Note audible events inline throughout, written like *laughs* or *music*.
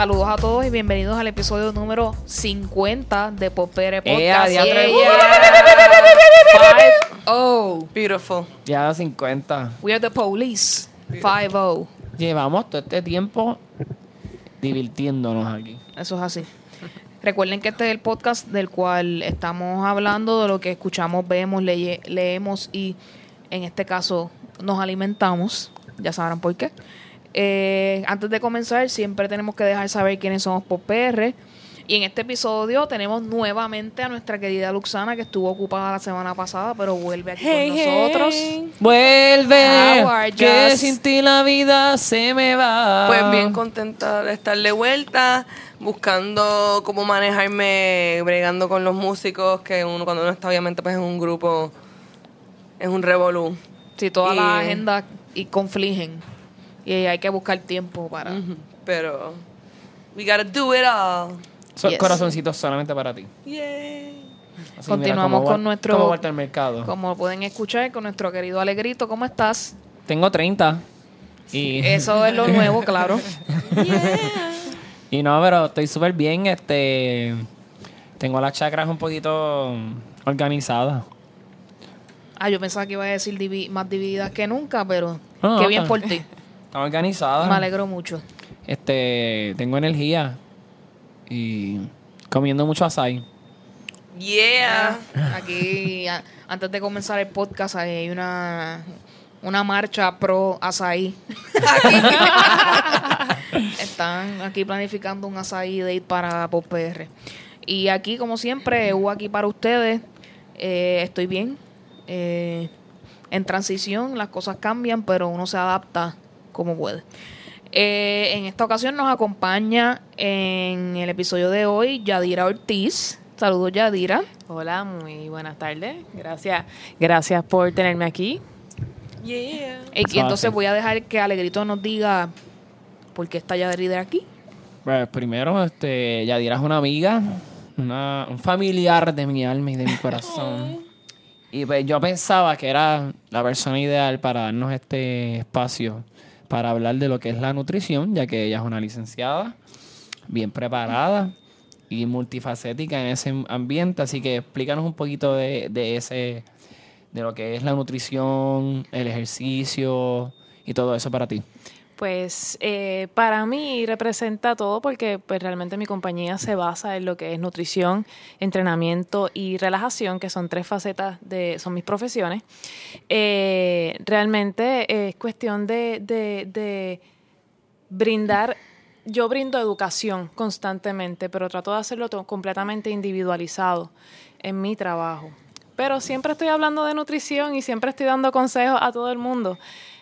Saludos a todos y bienvenidos al episodio número 50 de Popere ¡Ea, Podcast. diantre! Five oh. Beautiful. Ya 50. We are the police. Five oh. Llevamos todo este tiempo divirtiéndonos aquí. Eso es así. Recuerden que este es el podcast del cual estamos hablando de lo que escuchamos, vemos, leye- leemos y en este caso nos alimentamos. Ya sabrán por qué. Eh, antes de comenzar, siempre tenemos que dejar saber quiénes somos por PR. Y en este episodio tenemos nuevamente a nuestra querida Luxana, que estuvo ocupada la semana pasada, pero vuelve aquí con nosotros. ¡Vuelve! Que sin ti la vida se me va. Pues bien contenta de estar de vuelta, buscando cómo manejarme, bregando con los músicos, que uno cuando uno está obviamente pues en un grupo, es un revolú. Si todas Y- las agendas y confligen. Y hay que buscar tiempo para... Pero, we gotta do it all. Son Yes. corazoncitos solamente para ti. Yay. Así, Continuamos mira, con nuestro- Como Walter Mercado. Como pueden escuchar con nuestro querido Alegrito, ¿cómo estás? Tengo 30. Y, Eso es lo nuevo, claro. *laughs* y no, pero estoy súper bien. Este, tengo las chakras un poquito organizadas. Ah, yo pensaba que iba a decir divi- más divididas que nunca, pero No, qué no, bien por ti. *laughs* Están organizadas. Me alegro mucho. Este, tengo energía. Y comiendo mucho açaí. Yeah. Aquí, a- antes de comenzar el podcast, hay una, una marcha pro azaí. *laughs* Están aquí planificando un azaí date para Pop PR. Y aquí, como siempre, hubo aquí para ustedes. Eh, estoy bien. Eh, en transición, las cosas cambian, pero uno se adapta como puede. Eh, en esta ocasión nos acompaña en el episodio de hoy Yadira Ortiz. Saludos, Yadira. Hola, muy buenas tardes. Gracias, gracias por tenerme aquí. Yeah. Y entonces voy a dejar que Alegrito nos diga por qué está Yadira aquí. Pues primero, este, Yadira es una amiga, una, un familiar de mi alma y de mi corazón. Y pues yo pensaba que era la persona ideal para darnos este espacio para hablar de lo que es la nutrición, ya que ella es una licenciada, bien preparada y multifacética en ese ambiente. Así que explícanos un poquito de, de ese, de lo que es la nutrición, el ejercicio y todo eso para ti. Pues eh, para mí representa todo porque pues, realmente mi compañía se basa en lo que es nutrición, entrenamiento y relajación, que son tres facetas de son mis profesiones. Eh, realmente es cuestión de, de- brindar, yo brindo educación constantemente, pero trato de hacerlo completamente individualizado en mi trabajo. Pero siempre estoy hablando de nutrición y siempre estoy dando consejos a todo el mundo.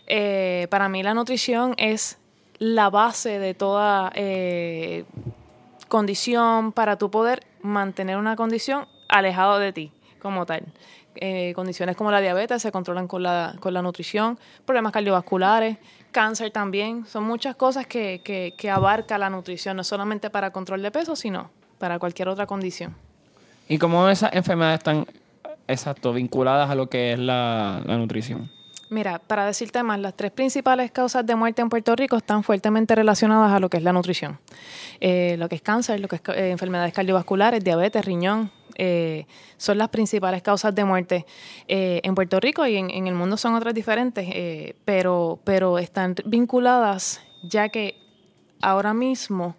Eh, para mí la nutrición es la base de toda eh, condición para tu poder mantener una condición alejado de ti como tal. Eh, condiciones como la diabetes se controlan con la, con la nutrición, problemas cardiovasculares, cáncer también. Son muchas cosas que, que, abarca la nutrición, no solamente para control de peso, sino para cualquier otra condición. ¿Y cómo esas enfermedades están, exacto, vinculadas a lo que es la nutrición? Mira, para decirte más, las tres principales causas de muerte en Puerto Rico están fuertemente relacionadas a lo que es la nutrición. Eh, lo que es cáncer, lo que es eh, enfermedades cardiovasculares, diabetes, riñón, eh, son las principales causas de muerte en Puerto Rico y en, en el mundo son otras diferentes, pero, pero están vinculadas ya que ahora mismo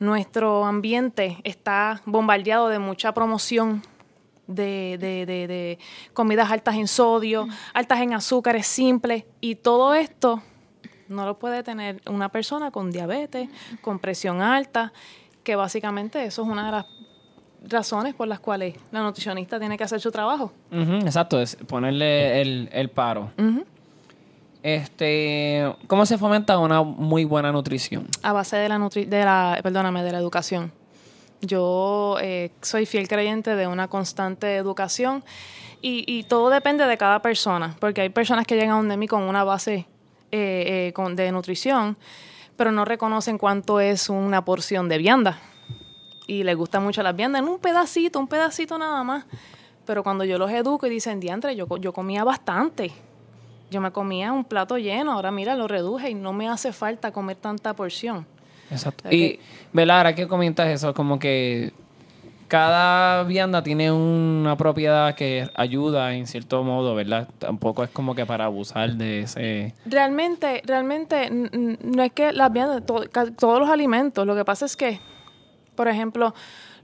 nuestro ambiente está bombardeado de mucha promoción de, de- de- de comidas altas en sodio, altas en azúcares simples, y todo esto no lo puede tener una persona con diabetes, con presión alta, que básicamente eso es una de las razones por las cuales la nutricionista tiene que hacer su trabajo. Exacto, es ponerle el, el paro. Este, ¿cómo se fomenta una muy buena nutrición? a base de la nutri de la perdóname de la educación yo eh, soy fiel creyente de una constante educación y, y todo depende de cada persona porque hay personas que llegan donde mí con una base eh, eh, de nutrición pero no reconocen cuánto es una porción de vianda. Y les gusta mucho las viandas en un pedacito un pedacito nada más. Pero cuando yo los educo y dicen diantre yo, yo comía bastante. Yo me comía un plato lleno, ahora mira, lo reduje y no me hace falta comer tanta porción. Exacto. Ok. Y, ¿verdad? Ahora que comentas eso, como que cada vianda tiene una propiedad que ayuda en cierto modo, ¿verdad? Tampoco es como que para abusar de ese... Realmente, realmente, no es que las viandas, to- todos los alimentos, lo que pasa es que, por ejemplo,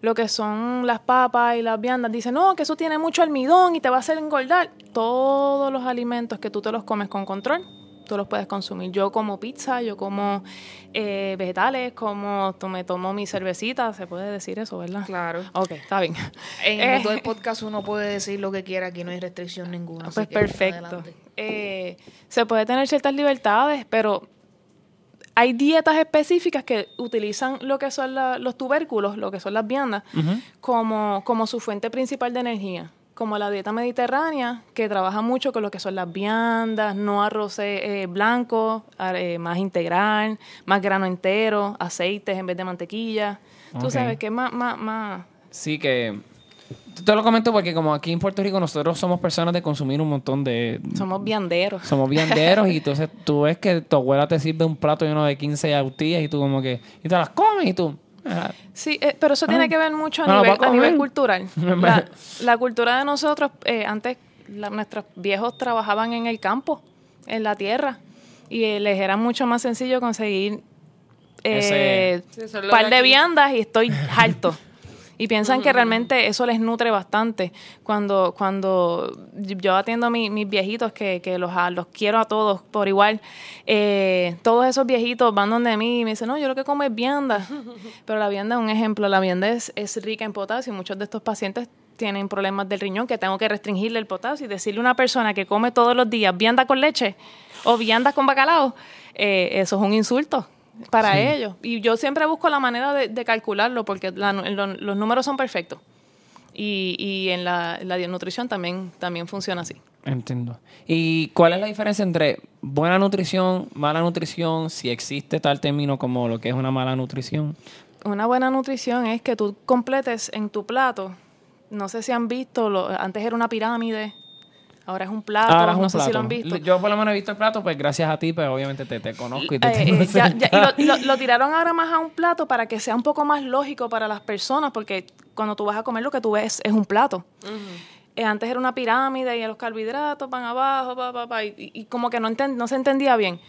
lo que son las papas y las viandas, dicen, no, que eso tiene mucho almidón y te va a hacer engordar. Todos los alimentos que tú te los comes con control, tú los puedes consumir. Yo como pizza, yo como eh, vegetales, como tú me tomo mi cervecita, se puede decir eso, ¿verdad? Claro. Ok, está bien. En Eh, el mundo del podcast uno puede decir lo que quiera, aquí no hay restricción ninguna. así Pues que perfecto. Eh, se puede tener ciertas libertades, pero hay dietas específicas que utilizan lo que son la- los tubérculos, lo que son las viandas, como, como su fuente principal de energía. Como la dieta mediterránea, que trabaja mucho con lo que son las viandas, no arroz eh, blanco, ar- eh, más integral, más grano entero, aceites en vez de mantequilla. Tú Ok. sabes que es más, más, más, Sí que... Te lo comento porque como aquí en Puerto Rico nosotros somos personas de consumir un montón de... somos vianderos. Somos vianderos y entonces tú ves que tu abuela te sirve un plato lleno de 15 autillas y tú como que... Y te las comes y tú... ah, Sí, eh, pero eso Ah. tiene que ver mucho a, No, nivel, a nivel cultural. *laughs* La, la cultura de nosotros, eh, antes la- nuestros viejos trabajaban en el campo, en la tierra, y eh, les era mucho más sencillo conseguir eh, lo par de aquí- viandas y estoy *laughs* harto. Y piensan que realmente eso les nutre bastante. Cuando, cuando yo atiendo a mi- mis viejitos, que, que los, a- los quiero a todos por igual, eh, todos esos viejitos van donde mí y me dicen, no, yo lo que como es vianda. *laughs* Pero la vianda es un ejemplo. La vianda es, es rica en potasio y muchos de estos pacientes tienen problemas del riñón que tengo que restringirle el potasio y decirle a una persona que come todos los días vianda con leche o vianda con bacalao, eh, eso es un insulto para ellos. Y yo siempre busco la manera de, de calcularlo porque la nu- lo- los números son perfectos. Y, y en la, la nutrición también, también funciona así. Entiendo. ¿Y cuál es la diferencia entre buena nutrición, mala nutrición, si existe tal término como lo que es una mala nutrición? Una buena nutrición es que tú completes en tu plato. No sé si han visto, lo- antes era una pirámide, ahora es un plato. Ahora es un no sé si lo plato. han visto. Yo por lo menos he visto el plato, pues gracias a ti, pues obviamente te, te conozco y te Eh, tengo eh, ya- cerca. ya- y lo, lo- lo tiraron ahora más a un plato para que sea un poco más lógico para las personas, porque cuando tú vas a comer lo que tú ves es un plato. Eh, antes era una pirámide y los carbohidratos van abajo, pa, pa, pa, y, y- y como que no, enten- no se entendía bien.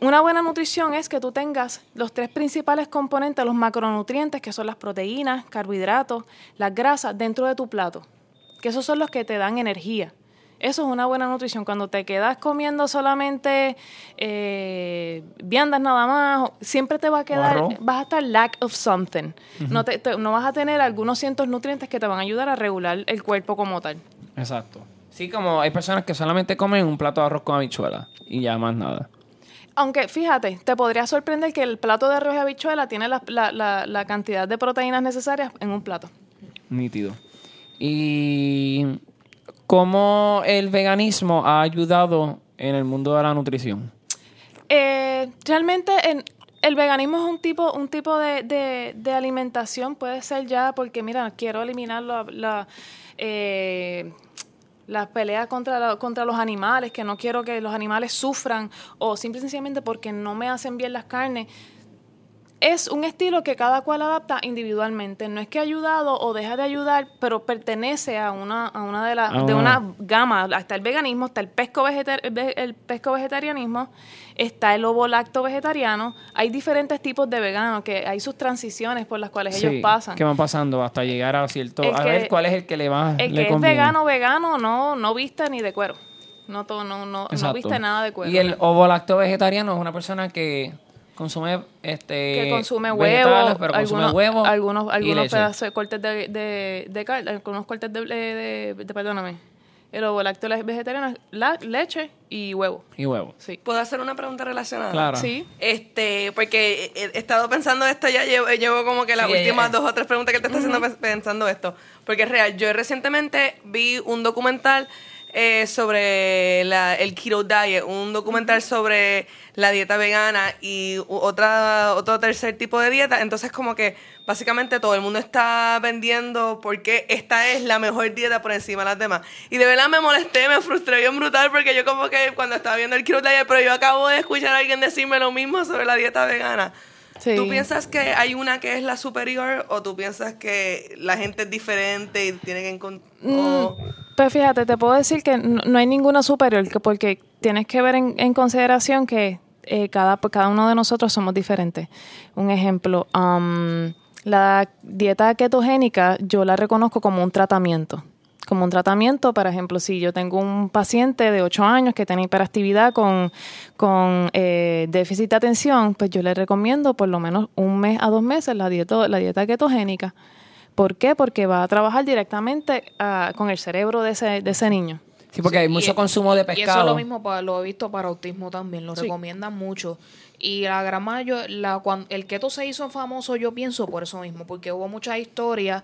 Una buena nutrición es que tú tengas los tres principales componentes, los macronutrientes, que son las proteínas, carbohidratos, las grasas, dentro de tu plato. Que esos son los que te dan energía. Eso es una buena nutrición. Cuando te quedas comiendo solamente eh, viandas nada más, siempre te va a quedar, arroz. vas a estar lack of something. no, te- te- no vas a tener algunos cientos nutrientes que te van a ayudar a regular el cuerpo como tal. Exacto. Sí, como hay personas que solamente comen un plato de arroz con habichuela y ya más nada. Aunque fíjate, te podría sorprender que el plato de arroz y habichuela tiene la, la- la- la cantidad de proteínas necesarias en un plato. Nítido. ¿Y cómo el veganismo ha ayudado en el mundo de la nutrición? Eh, realmente en- el veganismo es un tipo, un tipo de, de- alimentación, puede ser ya porque, mira, quiero eliminar la, la, eh, las peleas contra, la- contra los animales, que no quiero que los animales sufran, o simple y sencillamente porque no me hacen bien las carnes. Es un estilo que cada cual adapta individualmente. No es que ha ayudado o deja de ayudar, pero pertenece a una, a una de las A de una- gama. Está el veganismo, está el pesco, vegetar- ve- el pesco vegetarianismo, está el ovo lacto vegetariano. Hay diferentes tipos de veganos, que hay sus transiciones por las cuales ellos pasan. ¿Qué van pasando hasta llegar a cierto... El a que- ver cuál es el que le va El le que es vegano, vegano, no, no viste ni de cuero. No, to- no, no, no viste nada de cuero. Y el ovo lacto vegetariano es una persona que consume este que consume vegetales, huevo, pero consume algunos, huevo algunos, algunos pedazos de cortes de, de, de carne, algunos cortes de, de, de- perdóname. El ovo lácteo vegetariano es la, leche y huevo. y huevo. Sí. ¿Puedo hacer una pregunta relacionada? Claro. Sí. Este, porque he, he estado pensando esto, ya llevo, llevo como que las Sí, últimas ella- dos o tres preguntas que él te está haciendo pens- pensando esto. Porque es real. Yo recientemente vi un documental eh, sobre la- el keto diet, un documental sobre la dieta vegana y otra, otro tercer tipo de dieta. Entonces, como que básicamente todo el mundo está vendiendo porque esta es la mejor dieta por encima de las demás. Y de verdad me molesté, me frustré bien brutal porque yo como que cuando estaba viendo el keto diet, pero yo acabo de escuchar a alguien decirme lo mismo sobre la dieta vegana. Sí. ¿Tú piensas que hay una que es la superior o tú piensas que la gente es diferente y tiene que encontrar... Mm, Pues fíjate, te puedo decir que no, hay ninguna superior, que porque tienes que ver en, consideración que eh, cada, cada uno de nosotros somos diferentes. Un ejemplo, am, la dieta ketogénica yo la reconozco como un tratamiento. Como un tratamiento, por ejemplo, si yo tengo un paciente de 8 años que tiene hiperactividad con, con eh, déficit de atención, pues yo le recomiendo por lo menos un mes a dos meses la dieta, la dieta ketogénica. ¿Por qué? Porque va a trabajar directamente ah, con el cerebro de ese, de ese niño. Sí, porque hay Y mucho consumo de Y eso es pescado. lo mismo, para, lo he visto para autismo también, lo Sí. recomiendan mucho. Y la gran mayoría, la, cuan- el keto se hizo famoso, yo pienso por eso mismo, porque hubo muchas historias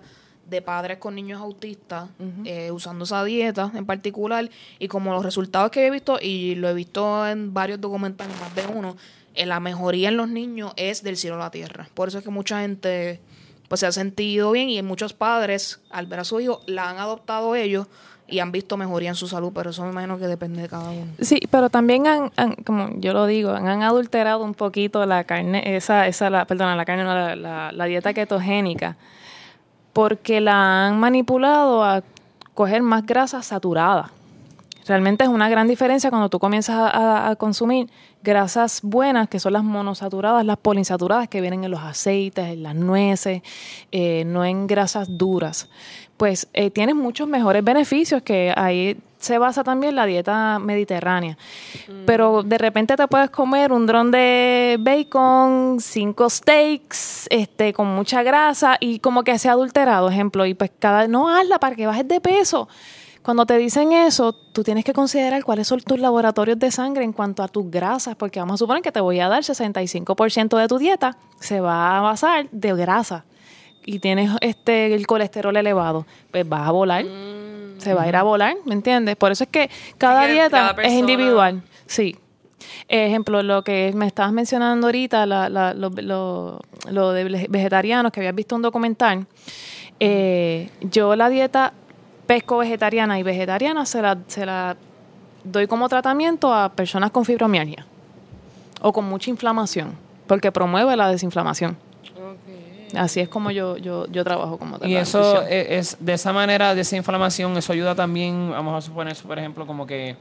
de padres con niños autistas eh, usando esa dieta en particular y como los resultados que he visto y lo he visto en varios documentales más de uno eh, la mejoría en los niños es del cielo a la tierra por eso es que mucha gente pues se ha sentido bien y muchos padres al ver a su hijo la han adoptado ellos y han visto mejoría en su salud pero eso me imagino que depende de cada uno Sí, pero también han, como yo lo digo, han adulterado un poquito la carne, esa, esa, la, perdona, la carne, la, la- la dieta ketogénica, porque la han manipulado a coger más grasa saturada. Realmente es una gran diferencia cuando tú comienzas a, consumir grasas buenas, que son las monosaturadas, las poliinsaturadas que vienen en los aceites, en las nueces, eh, no en grasas duras. Pues eh, tienes muchos mejores beneficios que ahí se basa también la dieta mediterránea. Pero de repente te puedes comer un dron de bacon, cinco steaks, este, con mucha grasa y como que sea adulterado, ejemplo, y pues cada no hazla para que bajes de peso. Cuando te dicen eso, tú tienes que considerar cuáles son tus laboratorios de sangre en cuanto a tus grasas, porque vamos a suponer que te voy a dar 65% de tu dieta, se va a basar de grasa y tienes este el colesterol elevado, pues vas a volar, se va a ir a volar, ¿me entiendes? Por eso es que cada que dieta cada es individual, sí. Ejemplo, lo que me estabas mencionando ahorita, la- la- lo, lo- lo de vege- vegetarianos, que habías visto un documental. eh, yo la dieta pesco vegetariana y vegetariana se la, se la doy como tratamiento a personas con fibromialgia o con mucha inflamación, porque promueve la desinflamación. Así es como yo, yo, yo trabajo como. Y eso nutrición. es, es- de esa manera, de esa inflamación, eso ayuda también, vamos a suponer, por ejemplo, como que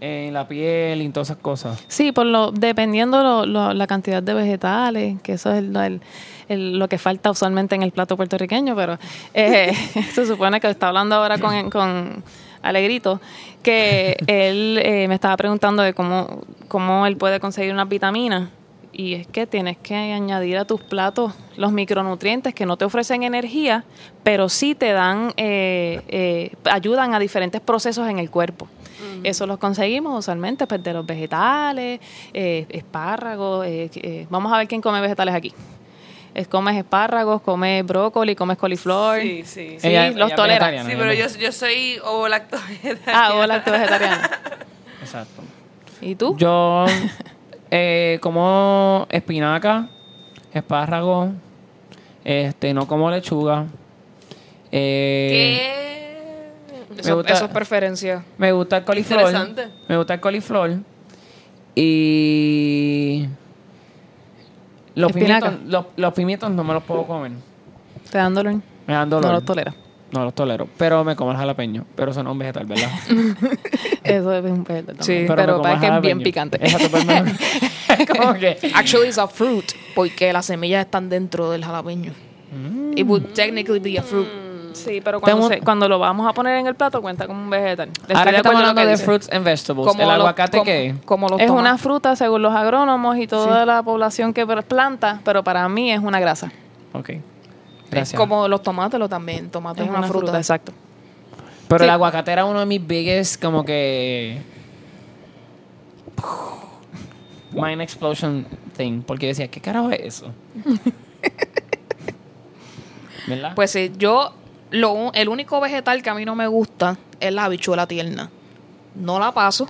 en la piel y todas esas cosas. Sí, por lo, dependiendo lo, lo- la cantidad de vegetales, que eso es el- el- lo que falta usualmente en el plato puertorriqueño, pero eh, *laughs* se supone que está hablando ahora con, con Alegrito, que él eh, me estaba preguntando de cómo, cómo él puede conseguir unas vitaminas. Y es que tienes que añadir a tus platos los micronutrientes que no te ofrecen energía, pero sí te dan, eh, eh, ayudan a diferentes procesos en el cuerpo. Eso los conseguimos usualmente pues, de los vegetales, eh, espárragos. eh, eh, vamos a ver quién come vegetales aquí. Es, comes espárragos, comes brócoli, comes coliflor. Sí, sí, sí. Sí, Ella- los ella tolera. vegetariana. Sí, pero yo, yo soy ovo lacto Ah, o lacto vegetariano. *laughs* Exacto. ¿Y tú? Yo eh, como espinaca, espárrago, este, no como lechuga. Eh, ¿Qué? eso, gusta- eso es preferencia Me gusta el coliflor. Interesante. Me gusta el coliflor. Y los Espinaca. pimientos, los, los pimientos no me los puedo comer. ¿Te dan dolor? Me dan dolor. No los tolera. No los tolero. Pero me como el jalapeño. Pero eso no es un vegetal, ¿verdad? *laughs* Eso es un vegetal Sí, también. pero parece el que es bien picante. Pero *laughs* *laughs* como que... actually it's a fruit porque las semillas están dentro del jalapeño Mm. it would technically be a fruit Sí, pero cuando, Tengo- se- cuando lo vamos a poner en el plato cuenta como un vegetal. Estoy Ahora de que estamos acuerdo en lo hablando de dice. fruits and vegetables, como ¿el los- aguacate como- qué? como los Es una fruta según los agrónomos y toda la población que planta, pero para mí es una grasa. Ok. Gracias. como los tomates lo también tomate es, una, fruta, exacto. Pero Sí. el aguacate era uno de mis biggest, como que. Mind explosion thing. Porque decía, ¿qué carajo es eso? *laughs* ¿Verdad? pues sí yo lo un- el único vegetal que a mí no me gusta es la habichuela tierna no la paso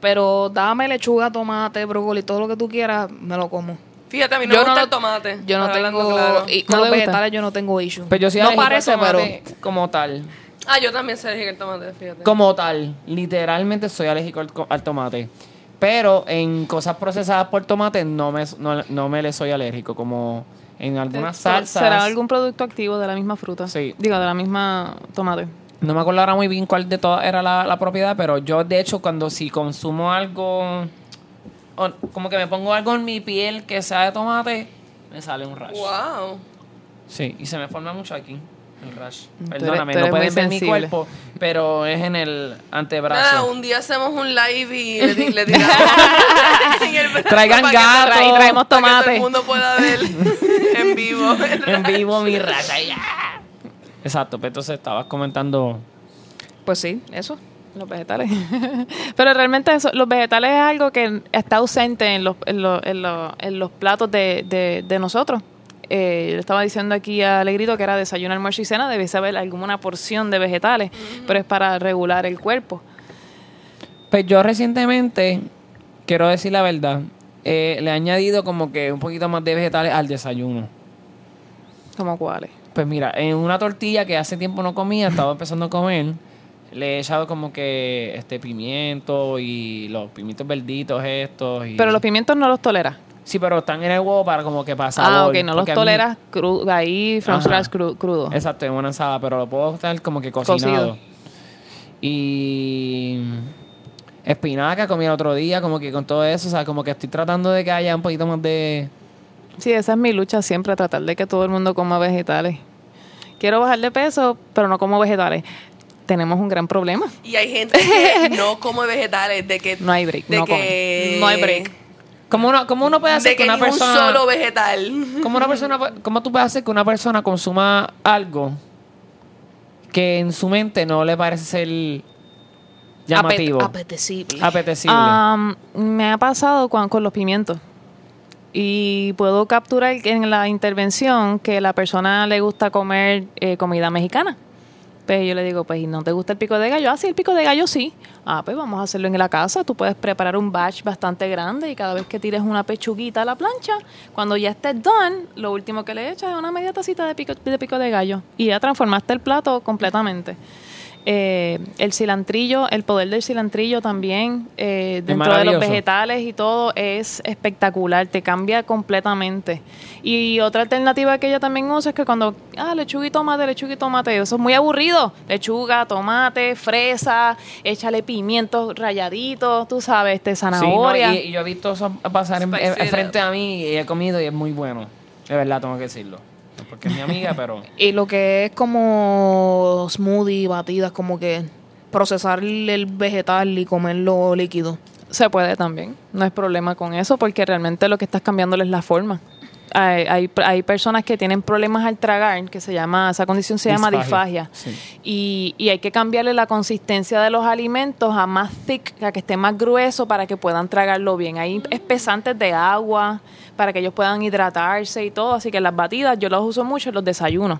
pero dame lechuga tomate brócoli todo lo que tú quieras me lo como Fíjate, a mí no Yo me no gusta lo- el tomate. yo no hablando tengo claro. y ¿No con le los gusta? vegetales yo no tengo issue Pero yo sí no alérgico parece pero como tal. Ah, yo también soy alérgica al tomate, fíjate. Como tal. Literalmente soy alérgico al, al tomate. Pero en cosas procesadas por tomate no me, no, no me le soy alérgico, como en algunas salsas. ¿Será algún producto activo de la misma fruta? Sí. Digo, de la misma tomate. No me acuerdo ahora muy bien cuál de todas era la, la propiedad, pero yo de hecho cuando si consumo algo, o como que me pongo algo en mi piel que sea de tomate, me sale un rash. Wow. Sí, y se me forma mucho aquí el rash. Tú eres- Perdóname, tú no muy ver mi cuerpo, pero es en el antebrazo. Nada, un día hacemos un live y le, le *laughs* tiramos Traigan gato. Tra- traemos para que todo tomate. el mundo pueda ver *laughs* en vivo. en vivo mi rash. ah. Exacto, pero entonces estabas comentando... Pues sí, eso. Los vegetales. *laughs* Pero realmente eso, los vegetales es algo que está ausente en los, en los, en los, en los platos de, de, de nosotros. Eh, yo le estaba diciendo aquí a Alegrito que era desayuno, almuerzo y cena, debiese haber alguna porción de vegetales, pero es para regular el cuerpo. Pues yo recientemente, quiero decir la verdad, eh, le he añadido como que un poquito más de vegetales al desayuno. ¿Como cuáles? Pues mira, en una tortilla que hace tiempo no comía, estaba empezando a comer, le he echado como que este pimiento y los pimientos verditos estos. Y... Pero los pimientos no los toleras. Sí, pero están en el huevo para como que pasar. Ah, ok, no los toleras cru- ahí, from Ajá. scratch cru- crudo. Exacto, en una ensalada, pero lo puedo estar como que cocinado. Cocido. Y espinaca comí el otro día, como que con todo eso, o sea, como que estoy tratando de que haya un poquito más de... Sí, esa es mi lucha siempre, tratar de que todo el mundo coma vegetales. Quiero bajar de peso, pero no como vegetales. Tenemos un gran problema. Y hay gente que *laughs* no come vegetales, de que... No hay break, de no que, come. No hay break. ¿Cómo uno, cómo uno puede hacer De que que una ni un persona... solo vegetal. *laughs* ¿Cómo una persona, cómo tú puedes hacer que una persona consuma algo que en su mente no le parece ser llamativo, Apet- apetecible. apetecible? Am, me ha pasado con, con los pimientos. Y puedo capturar en la intervención que la persona le gusta comer eh, comida mexicana. Pues yo le digo, pues, ¿y no te gusta el pico de gallo? Ah, sí, el pico de gallo sí. Ah, pues vamos a hacerlo en la casa. Tú puedes preparar un batch bastante grande y cada vez que tires una pechuguita a la plancha, cuando ya estés done, lo último que le echas es una media tacita de pico de, pico de gallo. Y ya transformaste el plato completamente. Eh, el cilantrillo, el poder del cilantrillo también eh, dentro de los vegetales y todo es espectacular, te cambia completamente. Y otra alternativa que ella también usa es que cuando, ah, lechuga y tomate, lechuga y tomate, eso es muy aburrido. Lechuga, tomate, fresa, échale pimientos rayaditos, tú sabes, este, Sí, no, zanahoria. y, y yo he visto eso pasar en, frente a mí y he comido y es muy bueno. De verdad, tengo que decirlo. Porque es mi amiga, *laughs* pero... Y lo que es como smoothie, batidas, como que procesar el vegetal y comerlo líquido. Se puede también, no hay problema con eso porque realmente lo que estás cambiándole es la forma. Hay, hay, hay personas que tienen problemas al tragar, que se llama, esa condición se llama Disfagia, sí. Y, y hay que cambiarle la consistencia de los alimentos a más thick, a que esté más grueso para que puedan tragarlo bien. Hay espesantes de agua para que ellos puedan hidratarse y todo. Así que las batidas yo las uso mucho en los desayunos.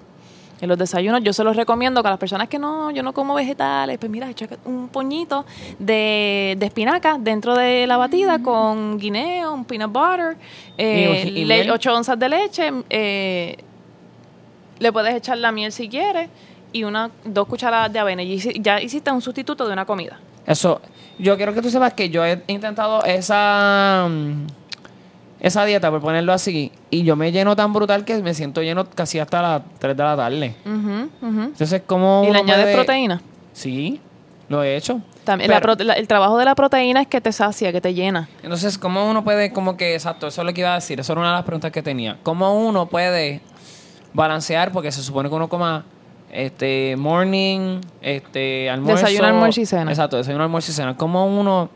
En los desayunos yo se los recomiendo que a las personas que no, yo no como vegetales, pues mira, echa un poñito de, de espinaca dentro de la batida con guineo, un peanut butter, eh, Y- y le- miel. 8 onzas de leche, eh, le puedes echar la miel si quieres y una dos cucharadas de avena. Y ya hiciste un sustituto de una comida. Eso, yo quiero que tú sepas que yo he intentado esa mm, esa dieta, por ponerlo así, y yo me lleno tan brutal que me siento lleno casi hasta las 3 de la tarde. Entonces, ¿cómo Y le añades proteína. Sí, lo he hecho. También Pero- la- el trabajo de la proteína es que te sacia, que te llena. Entonces, ¿cómo uno puede, como que, exacto, eso es lo que iba a decir, eso era una de las preguntas que tenía. ¿Cómo uno puede balancear, porque se supone que uno coma este morning, este almuerzo. Desayuno, almuerzo y cena. Exacto, desayuno, almuerzo y cena. ¿Cómo uno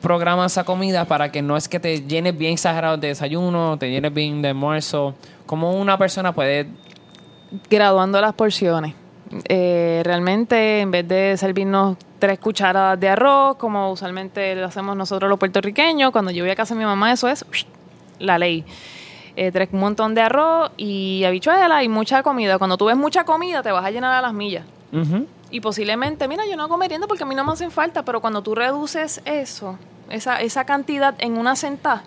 programa esa comida para que no es que te llenes bien exagerado de desayuno, te llenes bien de almuerzo? ¿Cómo una persona puede graduando las porciones. Eh, realmente, en vez de servirnos tres cucharadas de arroz, como usualmente lo hacemos nosotros los puertorriqueños, cuando yo voy a casa de mi mamá, eso es la ley. Eh, tres, un montón de arroz y habichuela y mucha comida. Cuando tú ves mucha comida, te vas a llenar a las millas. Y posiblemente, mira, yo no hago merienda porque a mí no me hacen falta, pero cuando tú reduces eso, esa, esa cantidad en una sentada,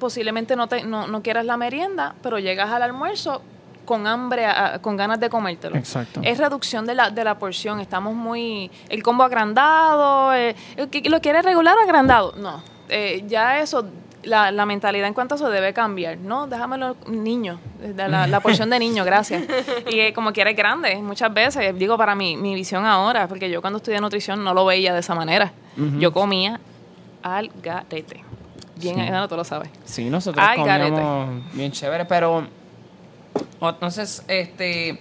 posiblemente no, te, no, no quieras la merienda, pero llegas al almuerzo con hambre, a- con ganas de comértelo. Exacto. Es reducción de la, de la porción. Estamos muy. El combo agrandado, eh, lo quiere regular agrandado. No. Eh, ya eso, la, la mentalidad en cuanto a eso debe cambiar. No, déjamelo niño. La, la porción de niño, gracias. Y eh, como quiere grande, muchas veces, digo para mi, mi visión ahora, porque yo cuando estudié nutrición no lo veía de esa manera. Yo comía al garete. Bien, Sí. Ana, tú lo sabes. Sí, nosotros Ay, garete. bien chévere, pero entonces, este,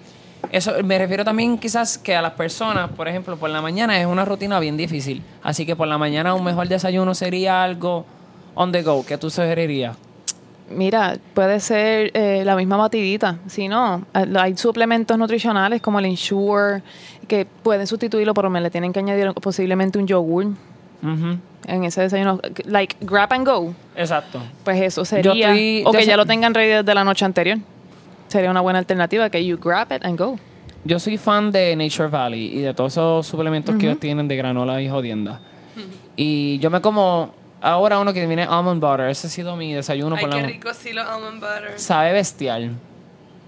eso me refiero también quizás que a las personas, por ejemplo, por la mañana es una rutina bien difícil, así que por la mañana un mejor desayuno sería algo on the go, que tú sugerirías? Mira, puede ser eh, la misma batidita. Si no, eh, hay suplementos nutricionales como el Ensure que pueden sustituirlo, pero me le tienen que añadir posiblemente un yogur en ese desayuno. Like grab and go. Exacto. Pues eso sería. estoy- o que ya lo tengan ready desde la noche anterior. Sería una buena alternativa que you grab it and go. Yo soy fan de Nature Valley y de todos esos suplementos que ellos tienen de granola y jodienda. Y yo me como ahora uno que viene almond butter, ese ha sido mi desayuno Ay, por la qué ma- rico sí los almond butter. sabe bestial.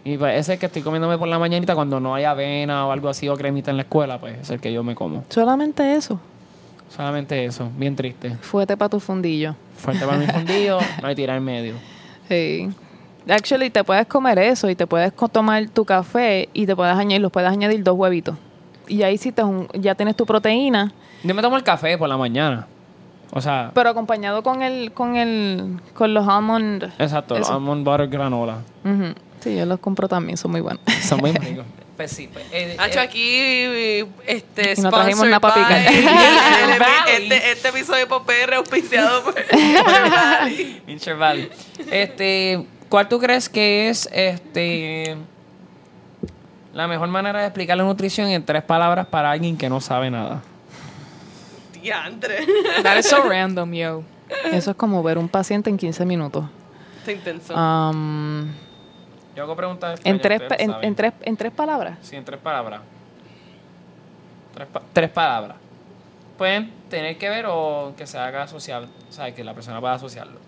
Y pues ese que estoy comiéndome por la mañanita cuando no hay avena o algo así o cremita en la escuela, pues es el que yo me como. Solamente eso. Solamente eso, bien triste. Fuete para tu fundillo. Fuerte para mi fundillo, *laughs* no hay tirar en medio. Sí. Actually, te puedes comer eso y te puedes tomar tu café y te puedes añadir, los puedes añadir dos huevitos. Y ahí sí te, ya tienes tu proteína, Yo me tomo el café por la mañana. O sea, pero acompañado con el, con el, con los almond. exacto, eso. almond butter granola. Sí, yo los compro también, son muy buenos. Son muy *laughs* ricos. Pues sí, pues, eh, Hacho, eh, aquí este, Y no trajimos nada pa' sponsored picar. *laughs* by- el- Valley. este, este episodio de Popr auspiciado por *laughs* por Valley. Valley. Este, ¿cuál tú crees que es este la mejor manera de explicar la nutrición en tres palabras para alguien que no sabe nada? Diantre. That is so random, yo. Eso es como ver un paciente en 15 minutos. Está intenso. Um, Yo hago preguntas en, tres, en, tres, en tres palabras. Sí, en tres palabras. Tres, pa- tres palabras. Pueden tener que ver o que se haga asociar, o sea, que la persona pueda asociarlo.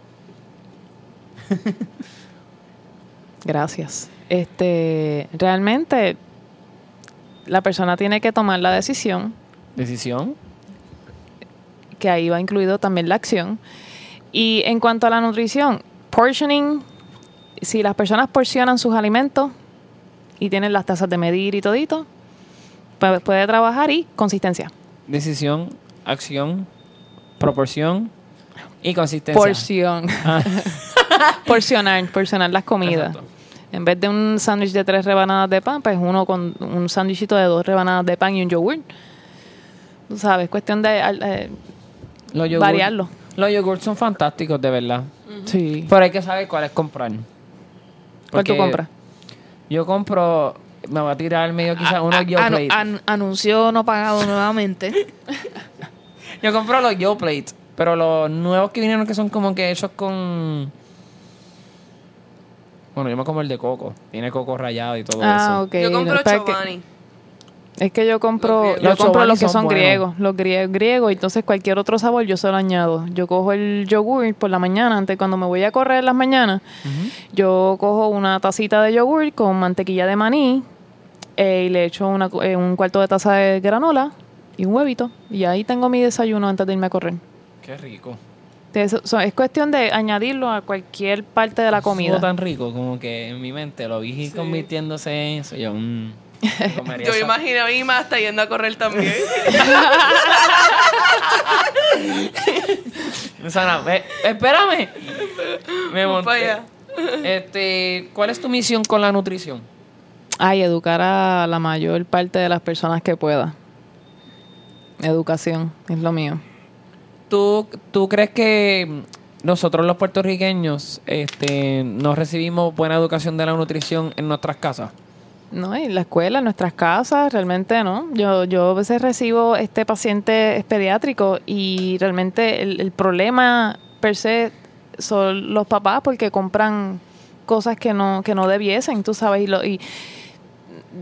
*laughs* Gracias. Este, realmente la persona tiene que tomar la decisión, Decisión. Que ahí va incluido también la acción. Y en cuanto a la nutrición, portioning, si las personas porcionan sus alimentos y tienen las tazas de medir y todito, pues puede trabajar y consistencia. Decisión, acción, proporción y consistencia. Porción. Ah. *laughs* Porcionar, porcionar las comidas. Exacto. En vez de un sándwich de tres rebanadas de pan, pues uno con un sándwichito de dos rebanadas de pan y un yogur. Tú sabes, cuestión de eh, Los variarlo. Los yogurts son fantásticos, de verdad. Sí. Pero hay que saber cuáles comprar. ¿Cuál tú compras? Yo compro, me voy a tirar al medio quizás unos Yo anu- Plate. an- anuncio no pagado nuevamente. *laughs* Yo compro los Yo Plate, pero los nuevos que vinieron que son como que hechos con... Bueno, yo me como el de coco. Tiene coco rallado y todo Ah, eso. ok. Yo compro que- Chobani. Es que yo compro, Los yo compro Los que son buenos. griegos, los griegos, griegos, entonces cualquier otro sabor yo se lo añado. Yo cojo el yogur por la mañana, antes cuando me voy a correr en las mañanas, yo cojo una tacita de yogur con mantequilla de maní eh, y le echo una eh, un cuarto de taza de granola y un huevito y ahí tengo mi desayuno antes de irme a correr. Qué rico. So- es cuestión de añadirlo a cualquier parte de la comida. Estuvo tan rico como que en mi mente lo vi convirtiéndose en eso. Yo, mm, comería Yo eso. imagino a mi mamá hasta yendo a correr también. *laughs* Susana, ve- espérame. Me monté. Este, ¿cuál es tu misión con la nutrición? Ay, educar a la mayor parte de las personas que pueda. Educación es lo mío. ¿Tú, tú crees que nosotros los puertorriqueños este, no recibimos buena educación de la nutrición en nuestras casas? No, en la escuela, en nuestras casas, realmente no. Yo, yo a veces recibo este paciente pediátrico y realmente el, problema per se son los papás porque compran cosas que no, que no debiesen, tú sabes, y, lo, y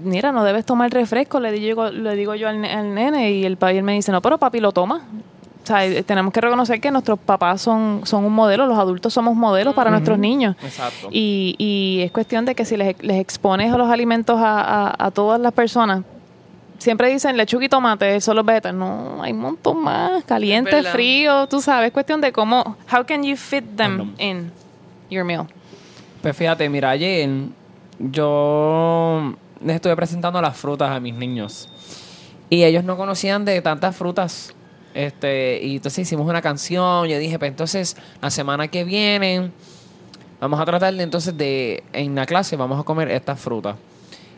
mira, no debes tomar refresco, le digo, le digo yo al, ne- al nene y el, pa- y él me dice, no, pero papi lo toma. O sea, eh, tenemos que reconocer que nuestros papás son, son un modelo, los adultos somos modelos para nuestros niños. Exacto. Y, y es cuestión de que si les, les expones los alimentos a, a- a todas las personas, siempre dicen lechuga y tomate, son los vegetales. No, hay un montón más, caliente, frío, tú sabes, es cuestión de cómo, how can you fit them in your meal. Pues fíjate, mira, ayer yo les estuve presentando las frutas a mis niños. Y ellos no conocían de tantas frutas. Este, y entonces hicimos una canción. Yo dije, pues entonces, la semana que viene, vamos a tratar de entonces de, en la clase, vamos a comer estas frutas.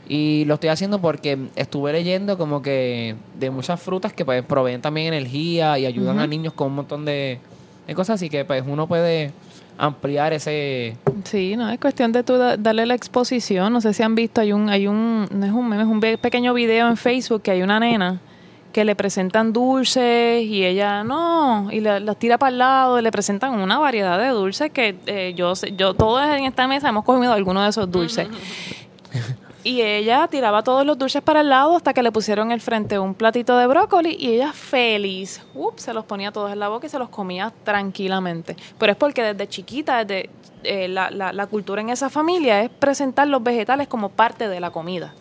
Y lo estoy haciendo porque estuve leyendo como que de muchas frutas que pues proveen también energía y ayudan a niños con un montón de, de cosas. Así que pues uno puede ampliar ese, Sí, no, es cuestión de tú da- darle la exposición. No sé si han visto, hay un, hay un, no es un meme, es un pequeño video en Facebook que hay una nena que le presentan dulces y ella no, y la- las tira para el lado, y le presentan una variedad de dulces que eh, yo, sé- yo, todos en esta mesa hemos comido alguno de esos dulces. *laughs* Y ella tiraba todos los dulces para el lado hasta que le pusieron el frente un platito de brócoli y ella feliz, ups, se los ponía todos en la boca y se los comía tranquilamente. Pero es porque desde chiquita, desde eh, la, la- la cultura en esa familia es presentar los vegetales como parte de la comida.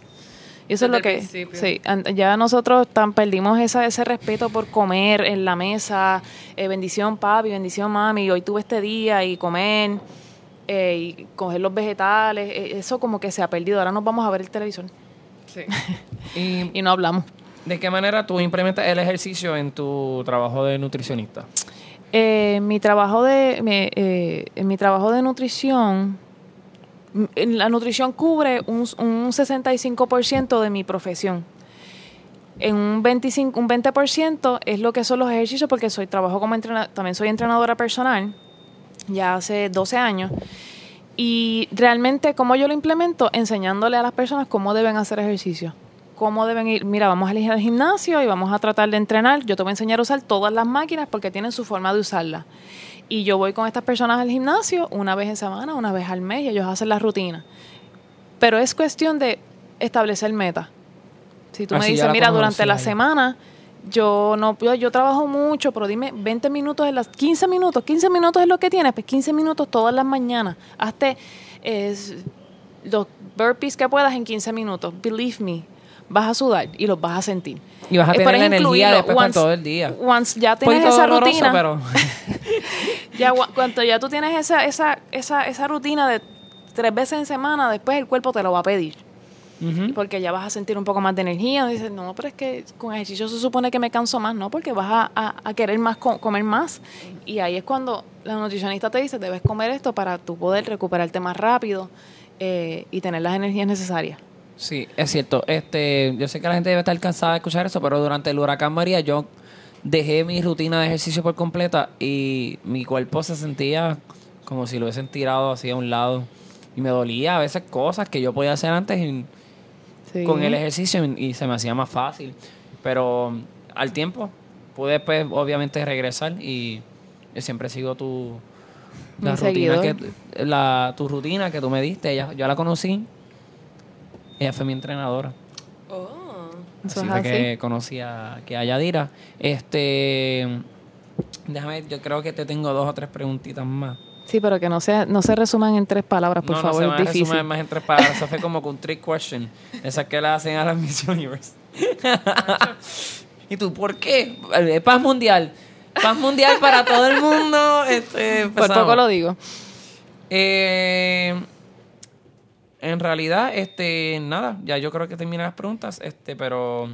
Y eso Desde es lo que... principio. Sí, ya nosotros tan perdimos esa, ese respeto por comer en la mesa, eh, bendición papi, bendición mami, hoy tuve este día y comer eh, y coger los vegetales, eh, eso como que se ha perdido. Ahora nos vamos a ver el televisor Sí. *laughs* Y y no hablamos. ¿De qué manera tú implementas el ejercicio en tu trabajo de nutricionista? Eh, mi trabajo de eh, en mi trabajo de nutrición, la nutrición cubre un, un 65% de mi profesión. En un 25, un 20% es lo que son los ejercicios porque soy trabajo como también soy entrenadora personal ya hace 12 años. Y realmente, ¿cómo yo lo implemento? Enseñándole a las personas cómo deben hacer ejercicio. Cómo deben ir. Mira, vamos a elegir al gimnasio y vamos a tratar de entrenar. Yo te voy a enseñar a usar todas las máquinas porque tienen su forma de usarlas. Y yo voy con estas personas al gimnasio una vez en semana, una vez al mes, y ellos hacen la rutina. Pero es cuestión de establecer metas. Si tú me dices, mira, durante la ya, ya". semana yo no yo, yo trabajo mucho, pero dime 20 minutos en las 15 minutos, 15 minutos es lo que tienes, pues 15 minutos todas las mañanas. Hazte eh, los burpees que puedas en 15 minutos. Believe me, vas a sudar y los vas a sentir. Y vas a Es tener la energía después para Once- todo el día. Once ya tienes esa rutina, pero *laughs* *laughs* ya cuando ya tú tienes esa, esa, esa, esa rutina de tres veces en semana, después el cuerpo te lo va a pedir. Porque ya vas a sentir un poco más de energía. Dices, no, pero es que con ejercicio se supone que me canso más, ¿no? Porque vas a, a- a querer más co- comer más. Y ahí es cuando la nutricionista te dice, debes comer esto para tú poder recuperarte más rápido eh, y tener las energías necesarias. Sí, es cierto. Este, yo sé que la gente debe estar cansada de escuchar eso, pero durante el huracán María yo dejé mi rutina de ejercicio por completa y mi cuerpo se sentía como si lo hubiesen tirado así a un lado y me dolía a veces cosas que yo podía hacer antes y- Sí. con el ejercicio y, se me hacía más fácil. Pero al tiempo pude después obviamente regresar y siempre sigo tu la Mi rutina seguidor. que la tu rutina que tú me diste, ella, yo la conocí. Ella fue mi entrenadora. Así fue que conocí a, que a Yadira. Este, déjame, yo creo que te tengo dos o tres preguntitas más. Sí, pero que no se, no se resuman en tres palabras, por no, favor, no se van a difícil. resumir más en tres palabras. Eso fue como que un trick question. Esas que le hacen a las Miss Universe. *laughs* ¿Y tú por qué? Eh, Paz mundial. Paz mundial para todo el mundo. Este, Por poco lo digo. Eh, en realidad, este, nada, ya yo creo que terminé las preguntas, este, pero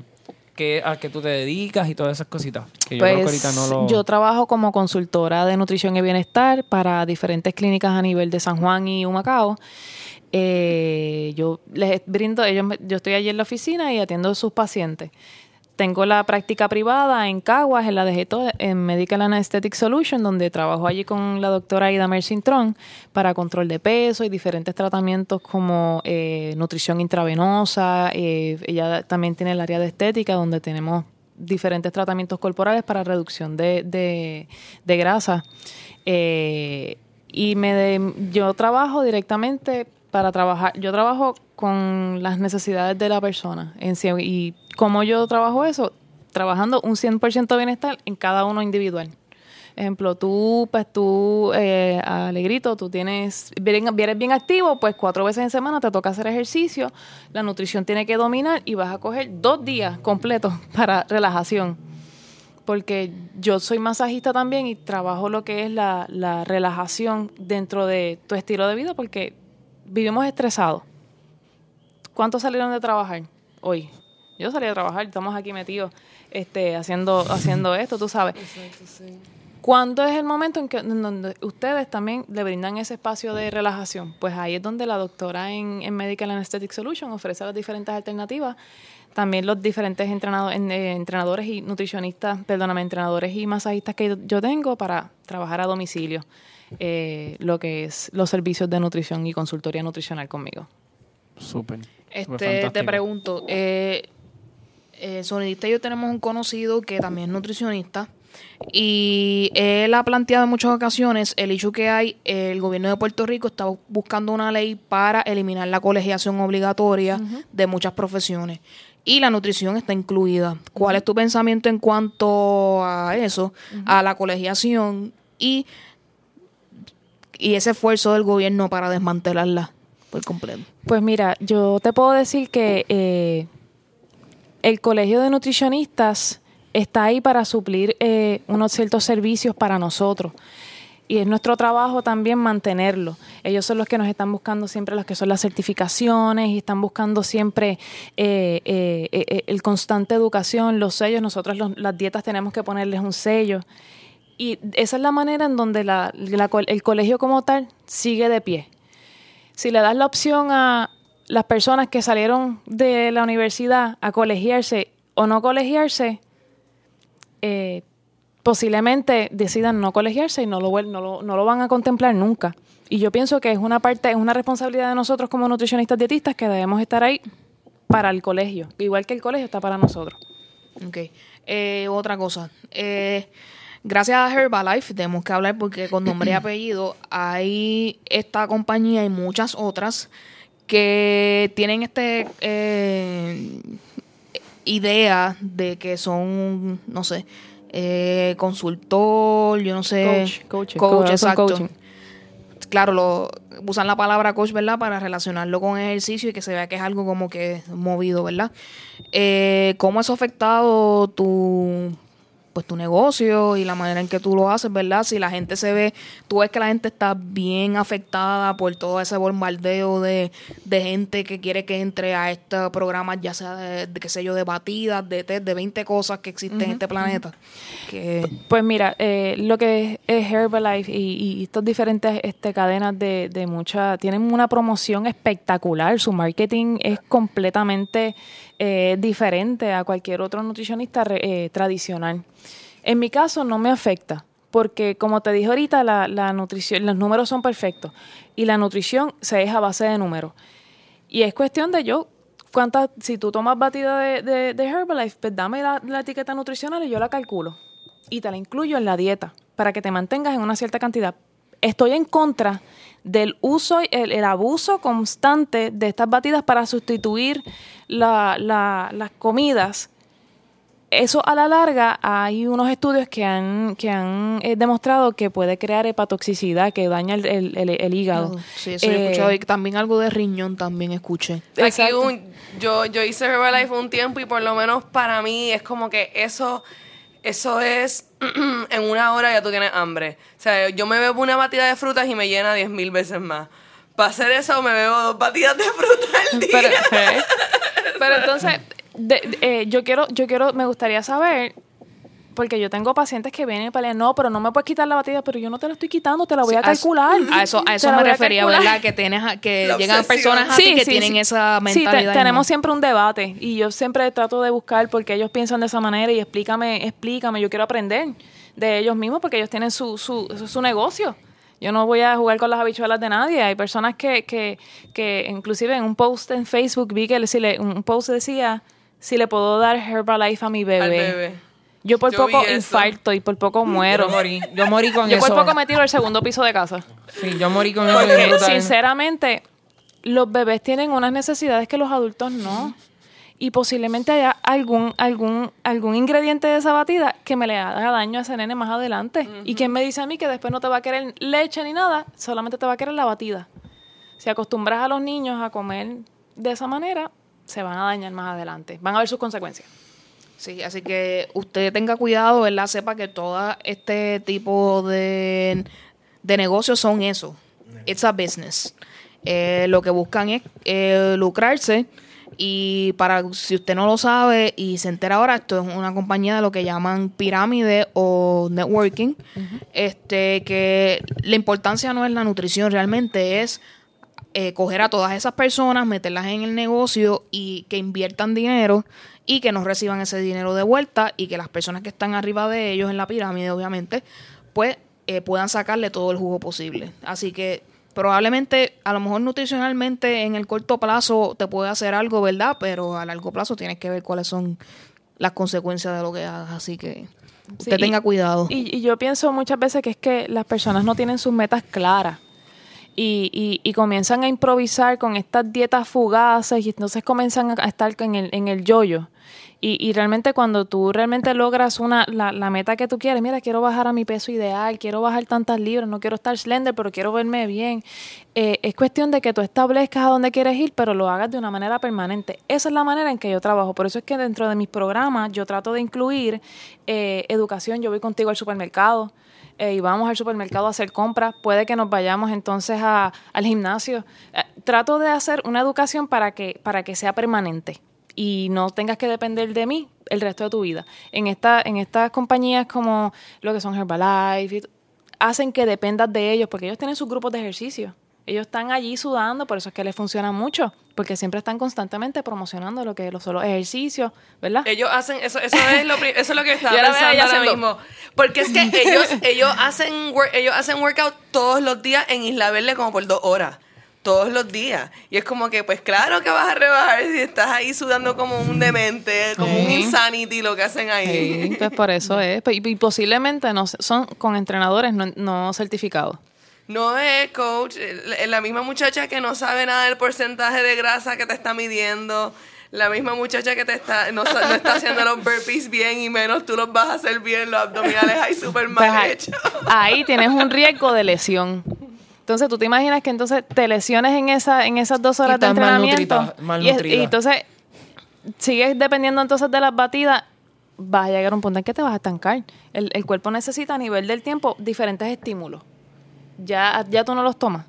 ¿qué, a qué tú te dedicas y todas esas cositas? Que yo creo que Pues ahorita no lo. yo trabajo como consultora de nutrición y bienestar para diferentes clínicas a nivel de San Juan y Humacao. Eh, yo les brindo, ellos, yo estoy allí en la oficina y atiendo a sus pacientes. Tengo la práctica privada en Caguas, en la de Geto, en Medical Anesthetic Solution, donde trabajo allí con la doctora Ida Mercintron para control de peso y diferentes tratamientos como eh, nutrición intravenosa. eh, ella también tiene el área de estética, donde tenemos diferentes tratamientos corporales para reducción de, de, grasa. Eh, y me yo trabajo directamente para trabajar, yo trabajo con las necesidades de la persona y como yo trabajo eso, trabajando un 100% de bienestar en cada uno individual. Ejemplo, tú, pues tú, eh, Alegrito, tú tienes, vienes vienes bien activo, pues cuatro veces en semana te toca hacer ejercicio, la nutrición tiene que dominar y vas a coger dos días completos *laughs* para relajación. Porque yo soy masajista también y trabajo lo que es la, la relajación dentro de tu estilo de vida porque vivimos estresados. ¿Cuántos salieron de trabajar hoy? Yo salí a trabajar, estamos aquí metidos este, haciendo, haciendo *laughs* esto, tú sabes. ¿Cuándo es el momento en que en donde ustedes también le brindan ese espacio de relajación? Pues ahí es donde la doctora en, en Medical Anesthetic Solution ofrece las diferentes alternativas. También los diferentes entrenadores, entrenadores y nutricionistas, perdóname, entrenadores y masajistas que yo tengo para trabajar a domicilio, eh, lo que es los servicios de nutrición y consultoría nutricional conmigo. Súper. Este, te pregunto, eh, eh, Sonidista y yo tenemos un conocido que también es nutricionista y él ha planteado en muchas ocasiones el hecho que hay, el gobierno de Puerto Rico está buscando una ley para eliminar la colegiación obligatoria de muchas profesiones y la nutrición está incluida. ¿Cuál es tu pensamiento en cuanto a eso, a la colegiación y, y ese esfuerzo del gobierno para desmantelarla por completo? Pues mira, yo te puedo decir que eh, el Colegio de Nutricionistas está ahí para suplir eh, unos ciertos servicios para nosotros. Y es nuestro trabajo también mantenerlo. Ellos son los que nos están buscando siempre los que son las certificaciones y están buscando siempre eh, eh, eh, el constante educación, los sellos. Nosotros los- las dietas tenemos que ponerles un sello. Y esa es la manera en donde la- el colegio como tal sigue de pie si le das la opción a las personas que salieron de la universidad a colegiarse o no colegiarse, eh, posiblemente decidan no colegiarse y no lo, no, lo, no lo van a contemplar nunca. Y yo pienso que es una parte, es una responsabilidad de nosotros como nutricionistas dietistas que debemos estar ahí para el colegio, igual que el colegio está para nosotros. Ok. Eh, otra cosa. Eh, gracias a Herbalife, tenemos que hablar porque con nombre y *clears throat* apellido hay esta compañía y muchas otras que tienen este eh, idea de que son, no sé, eh, consultor, yo no sé, Coach, coach, coach, exacto. coaching. Claro, lo, usan la palabra coach, ¿verdad? Para relacionarlo con ejercicio y que se vea que es algo como que movido, ¿verdad? Eh, ¿Cómo eso ha afectado tu, pues, tu negocio y la manera en que tú lo haces, ¿verdad? Si la gente se ve, tú ves que la gente está bien afectada por todo ese bombardeo de, de gente que quiere que entre a estos programas, ya sea de, de, qué sé yo, de batidas, de test, de 20 cosas que existen en este planeta. Que, Pues mira, eh, lo que es Herbalife y, y estas diferentes este, cadenas de, de mucha, tienen una promoción espectacular. Su marketing es completamente eh, diferente a cualquier otro nutricionista eh, tradicional. En mi caso no me afecta, porque como te dije ahorita, la, nutrición, los números son perfectos y la nutrición se es a base de números. Y es cuestión de yo, cuántas, si tú tomas batida de, de, de Herbalife, pues dame la, la etiqueta nutricional y yo la calculo. Y te la incluyo en la dieta para que te mantengas en una cierta cantidad. Estoy en contra del uso, el, el abuso constante de estas batidas para sustituir la- la- las comidas. Eso a la larga hay unos estudios que han, que han eh, demostrado que puede crear hepatotoxicidad, que daña el, el- el- el hígado. sí, eso he Eh, escuchado. Y también algo de riñón también escuché. Aquí Exacto. un, yo, yo hice Herbalife un tiempo y por lo menos para mí es como que eso, eso es *clears throat* en una hora ya tú tienes hambre. O sea, yo me bebo una batida de frutas y me llena diez mil veces más. Para hacer eso me bebo dos batidas de fruta al *laughs* día. Pero, *laughs* pero entonces, de- de- eh, yo quiero, yo quiero, me gustaría saber, porque yo tengo pacientes que vienen y pelean, no, pero no me puedes quitar la batida, pero yo no te la estoy quitando, te la voy a Sí, calcular. A eso, a Te eso me refería, calcular. ¿verdad? Que tienes a- que *laughs* La llegan obsesión. personas a ti que tienen esa Sí, te- mentalidad. y tenemos no. siempre un debate y yo siempre trato de buscar porque ellos piensan de esa manera y explícame, explícame, yo quiero aprender de ellos mismos porque ellos tienen su, su, eso es su negocio. Yo no voy a jugar con las habichuelas de nadie. Hay personas que, que, que inclusive en un post en Facebook vi que le- si le- un post decía si le puedo dar Herbalife a mi bebé. Al bebé. Yo por Yo vi poco eso. infarto y por poco muero. Yo morí, yo morí con Yo eso. por poco me tiro al segundo piso de casa. Sí, yo morí con eso. bien Porque brutal. sinceramente, los bebés tienen unas necesidades que los adultos no. y posiblemente haya algún, algún, algún ingrediente de esa batida que me le haga daño a ese nene más adelante. ¿Y quién me dice a mí que después no te va a querer leche ni nada, solamente te va a querer la batida? Si acostumbras a los niños a comer de esa manera, se van a dañar más adelante. Van a ver sus consecuencias. Sí, así que usted tenga cuidado, ¿verdad? Sepa que todo este tipo de, de negocios son eso. It's a business. Eh, lo que buscan es eh, lucrarse y para si usted no lo sabe y se entera ahora, esto es una compañía de lo que llaman pirámide o networking. Este que la importancia no es la nutrición, realmente es eh, coger a todas esas personas, meterlas en el negocio y que inviertan dinero y que no reciban ese dinero de vuelta y que las personas que están arriba de ellos en la pirámide, obviamente, pues eh, puedan sacarle todo el jugo posible. Así que probablemente, a lo mejor nutricionalmente en el corto plazo te puede hacer algo, ¿verdad? Pero a largo plazo tienes que ver cuáles son las consecuencias de lo que hagas. Así que usted Sí, tenga cuidado. Y, y yo pienso muchas veces que es que las personas no tienen sus metas claras. Y, y, y comienzan a improvisar con estas dietas fugaces y entonces comienzan a estar en el, en el yoyo. Y, y realmente cuando tú realmente logras una, la, la meta que tú quieres, mira, quiero bajar a mi peso ideal, quiero bajar tantas libras, no quiero estar slender, pero quiero verme bien. Eh, es cuestión de que tú establezcas a dónde quieres ir, pero lo hagas de una manera permanente. Esa es la manera en que yo trabajo. Por eso es que dentro de mis programas yo trato de incluir eh, educación. Yo voy contigo al supermercado eh, y vamos al supermercado a hacer compras, puede que nos vayamos entonces a- al gimnasio. Eh, trato de hacer una educación para que, para que sea permanente y no tengas que depender de mí el resto de tu vida. En, esta, en estas compañías como lo que son Herbalife, hacen que dependas de ellos porque ellos tienen sus grupos de ejercicio. Ellos están allí sudando, por eso es que les funciona mucho, porque siempre están constantemente promocionando lo que los, los ejercicios, ¿verdad? Ellos hacen eso, eso es lo, eso es lo que *laughs* estaba pensando ahora mismo. Porque es que *laughs* ellos, ellos hacen ellos hacen workout todos los días en Isla Verde como por dos horas. Todos los días. Y es como que, pues claro que vas a rebajar si estás ahí sudando como un demente, como un Sí. insanity lo que hacen ahí. Sí, pues por eso *laughs* es. Y, posiblemente no, son con entrenadores no, no certificados. No es, coach. La, la misma muchacha que no sabe nada del porcentaje de grasa que te está midiendo. La misma muchacha que te está no, sa- no está haciendo los burpees bien y menos tú los vas a hacer bien, los abdominales ahí súper Pues mal ahí, hechos. ahí tienes un riesgo de lesión. Entonces, tú te imaginas que entonces te lesiones en esa en esas dos horas de estás entrenamiento malnutrida- y, es- malnutrida. y entonces sigues dependiendo entonces de las batidas, vas a llegar a un punto en que te vas a estancar. El, el cuerpo necesita a nivel del tiempo diferentes estímulos. Ya, ya tú no los tomas.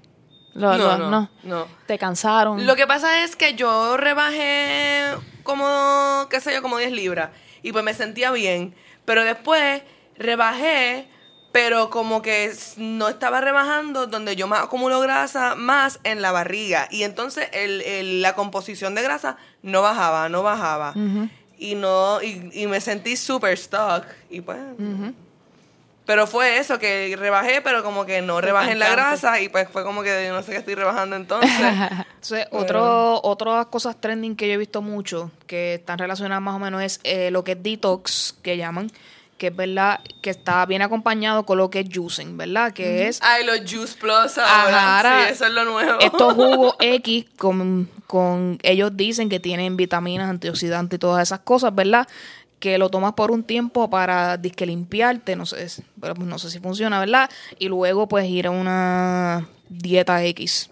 No, no, no. Te cansaron. Lo que pasa es que yo rebajé como, qué sé yo, como 10 libras. Y pues me sentía bien. Pero después rebajé, pero como que no estaba rebajando donde yo más acumulo grasa más en la barriga. Y entonces el, el- la composición de grasa no bajaba, no bajaba. Y no, y, y me sentí super stuck. Y pues. Pero fue eso, que rebajé, pero como que no rebajé en la grasa. Y pues fue como que yo no sé qué estoy rebajando entonces. *laughs* Entonces, otro, otras cosas trending que yo he visto mucho, que están relacionadas más o menos, es eh, lo que es detox, que llaman, que es verdad, que está bien acompañado con lo que es juicing, ¿verdad? Que es Ay, los Juice Plus ahora, sí, eso es lo nuevo. estos *laughs* jugos X con, con ellos dicen que tienen vitaminas, antioxidantes y todas esas cosas, ¿verdad? Que lo tomas por un tiempo para disque limpiarte, no sé, pero pues no sé si funciona, ¿verdad? Y luego pues ir a una dieta X.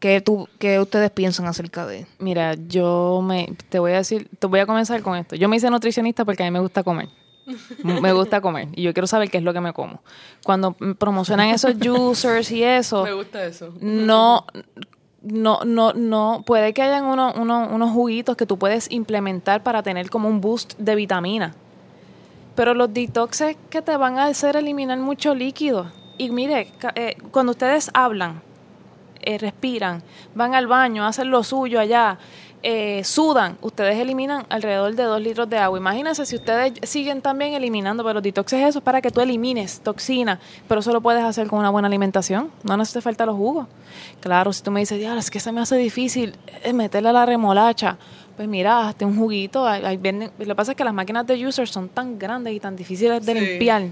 ¿Qué, tú, ¿Qué ustedes piensan acerca de? Mira, yo me te voy a decir, te voy a comenzar con esto. Yo me hice nutricionista porque a mí me gusta comer. *laughs* Me gusta comer y yo quiero saber qué es lo que me como. Cuando promocionan esos *laughs* juicers y eso, Me gusta eso. no, no, no, no, puede que hayan uno- uno- unos juguitos que tú puedes implementar para tener como un boost de vitamina. Pero los detoxes que te van a hacer eliminar mucho líquido. Y mire, eh, cuando ustedes hablan, eh, respiran, van al baño, hacen lo suyo allá, eh, sudan, ustedes eliminan alrededor de dos litros de agua. Imagínense si ustedes siguen también eliminando, pero detox es eso, es para que tú elimines toxina, pero eso lo puedes hacer con una buena alimentación, no necesita falta los jugos. Claro, si tú me dices, es que se me hace difícil eh, meterle a la remolacha, pues mira, hazte un juguito. ahí- venden- Lo que pasa es que las máquinas de users son tan grandes y tan difíciles de Sí. limpiar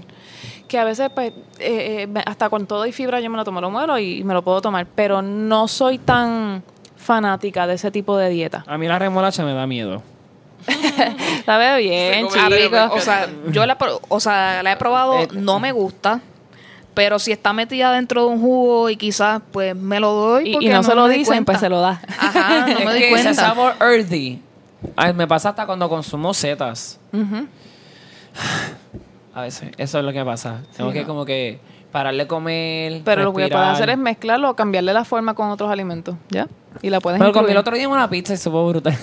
que a veces, pues, eh, eh, hasta con todo y fibra yo me lo tomo, lo muero y me lo puedo tomar, pero no soy tan fanática de ese tipo de dieta. A mí la remolacha me da miedo. *laughs* Sabe bien, come chicos. O sea, yo la, o sea, la he probado, Eh, no me gusta. Pero si está metida dentro de un jugo y quizás pues me lo doy. Y, porque y no, se lo dicen, cuenta. pues se lo da. Ajá, no *laughs* es me di que cuenta. ese sabor earthy. Ay, me pasa hasta cuando consumo setas. Ujú. *sighs* A veces, eso es lo que pasa. Tengo que como que pararle de comer. Pero lo que puedes hacer es mezclarlo o cambiarle la forma con otros alimentos, ¿ya? Y la puedes Pero comí el incluir. otro día una pizza y supo brutal.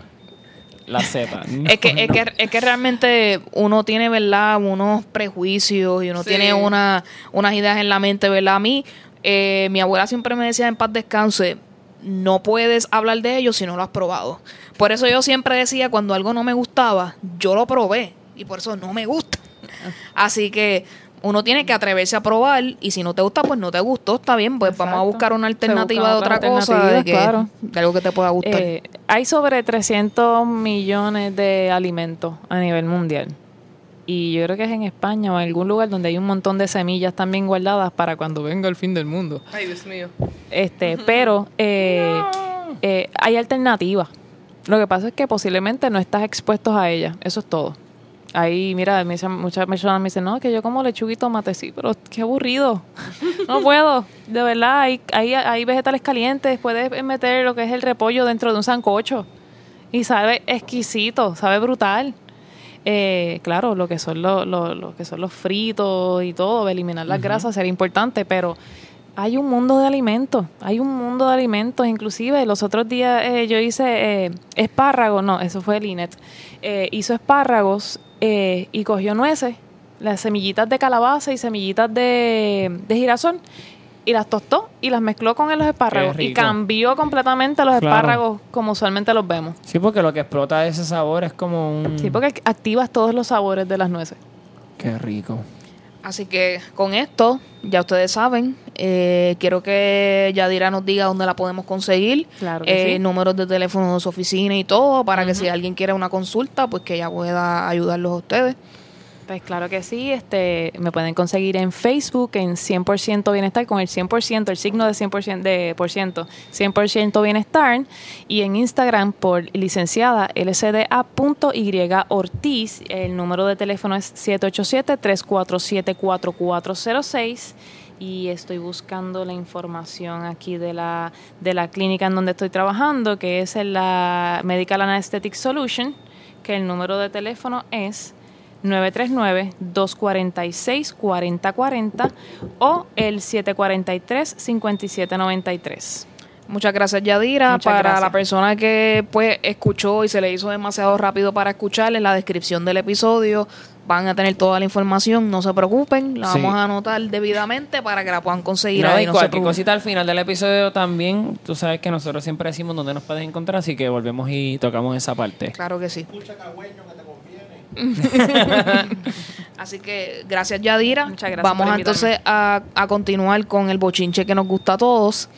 *laughs* la seta. Es que, es, que, es que realmente uno tiene, ¿verdad? Unos prejuicios y uno Sí. tiene una, unas ideas en la mente, ¿verdad? A mí, eh, mi abuela siempre me decía en paz descanse, no puedes hablar de ello si no lo has probado. Por eso yo siempre decía, cuando algo no me gustaba, yo lo probé y por eso no me gusta. Así que uno tiene que atreverse a probar y si no te gusta, pues no te gustó, está bien, pues vamos a buscar una alternativa de otra cosa, de, que, claro. de algo que te pueda gustar. Eh, hay sobre 300 millones de alimentos a nivel mundial. Y yo creo que es en España o en algún lugar donde hay un montón de semillas también guardadas para cuando venga el fin del mundo. Ay, Dios mío. Este, pero *laughs* eh, eh, hay alternativas. Lo que pasa es que posiblemente no estás expuestos a ellas. Eso es todo. Ahí, mira, muchas personas me dicen, no, que yo como lechuga y tomate, sí, pero qué aburrido. No *laughs* puedo. De verdad, hay, hay, hay vegetales calientes. Puedes meter lo que es el repollo dentro de un sancocho. Y sabe exquisito, sabe brutal. Eh, claro, lo que son los, lo, lo que son los fritos y todo, eliminar las grasas sería importante, pero hay un mundo de alimentos, hay un mundo de alimentos, inclusive los otros días eh, yo hice eh, espárragos, no, eso fue Linet, eh, hizo espárragos eh, y cogió nueces, las semillitas de calabaza y semillitas de, de girasol y las tostó y las mezcló con los espárragos y cambió completamente los Claro. espárragos como usualmente los vemos. Sí, porque lo que explota ese sabor es como un... Sí, porque activas todos los sabores de las nueces. Qué rico. Así que con esto, ya ustedes saben, eh, quiero que Yadira nos diga dónde la podemos conseguir, Claro eh, sí. números de teléfono de su oficina y todo, para que si alguien quiere una consulta, pues que ella pueda ayudarlos a ustedes. Pues claro que sí, este, me pueden conseguir en Facebook en 100% Bienestar con el 100%, el signo de 100%, de por ciento, 100% Bienestar y en Instagram por licenciada lcda.y Ortiz. El número de teléfono es 787-347-4406 y estoy buscando la información aquí de la, de la clínica en donde estoy trabajando, que es en la Medical Anesthetic Solution, que el número de teléfono es 939-246-4040 o el 743-5793. Muchas gracias Yadira. Muchas para gracias. la persona que pues escuchó y se le hizo demasiado rápido para escuchar, en la descripción del episodio van a tener toda la información, no se preocupen, la Sí. vamos a anotar debidamente para que la puedan conseguir No, ahí. y no cualquier cosita al final del episodio también, tú sabes que nosotros siempre decimos dónde nos puedes encontrar, así que volvemos y tocamos esa parte. Claro que sí. *laughs* Así que gracias Yadira. Muchas gracias Vamos por entonces a, a continuar con el bochinche que nos gusta a todos.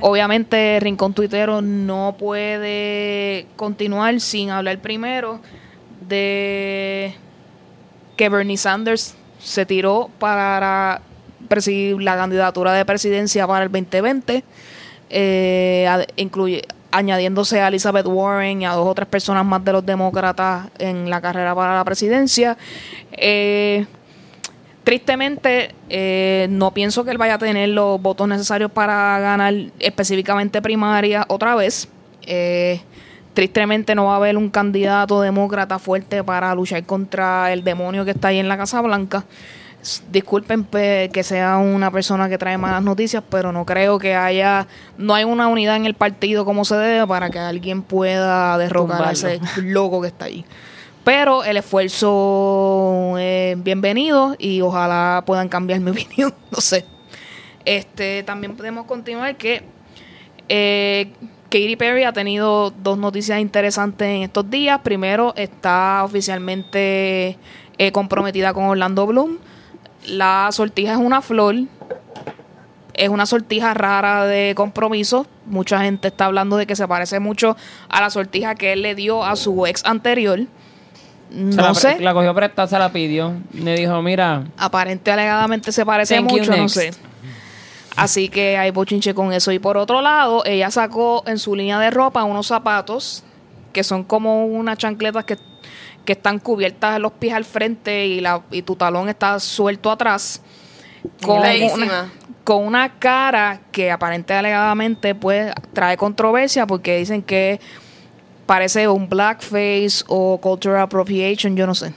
Obviamente Rincón Tuitero no puede continuar sin hablar primero de que Bernie Sanders se tiró para presidir la candidatura de presidencia para el 2020, eh, incluye, añadiéndose a Elizabeth Warren y a dos o tres personas más de los demócratas en la carrera para la presidencia. Eh, tristemente, eh, no pienso que él vaya a tener los votos necesarios para ganar específicamente primaria otra vez. Eh, tristemente no va a haber un candidato demócrata fuerte para luchar contra el demonio que está ahí en la Casa Blanca. Disculpen pe- que sea una persona que trae malas noticias, pero no creo que haya, no hay una unidad en el partido como se debe para que alguien pueda derrocar a ese loco que está ahí. Pero el esfuerzo es bienvenido y ojalá puedan cambiar mi *laughs* opinión, no sé. Este, también podemos continuar que eh, Katy Perry ha tenido dos noticias interesantes en estos días. Primero, está oficialmente eh, comprometida con Orlando Bloom. La sortija es una flor. Es una sortija rara de compromiso. Mucha gente está hablando de que se parece mucho a la sortija que él le dio a su ex anterior. No la, sé. La cogió prestada, se la pidió. Le dijo, mira, Aparente alegadamente se parece mucho, no sé. Así que hay bochinche con eso. Y por otro lado, ella sacó en su línea de ropa unos zapatos que son como unas chancletas que, que están cubiertas los pies al frente y, la, y tu talón está suelto atrás. Con una, con una cara que aparentemente alegadamente pues trae controversia porque dicen que parece un blackface o cultural appropriation, yo no sé.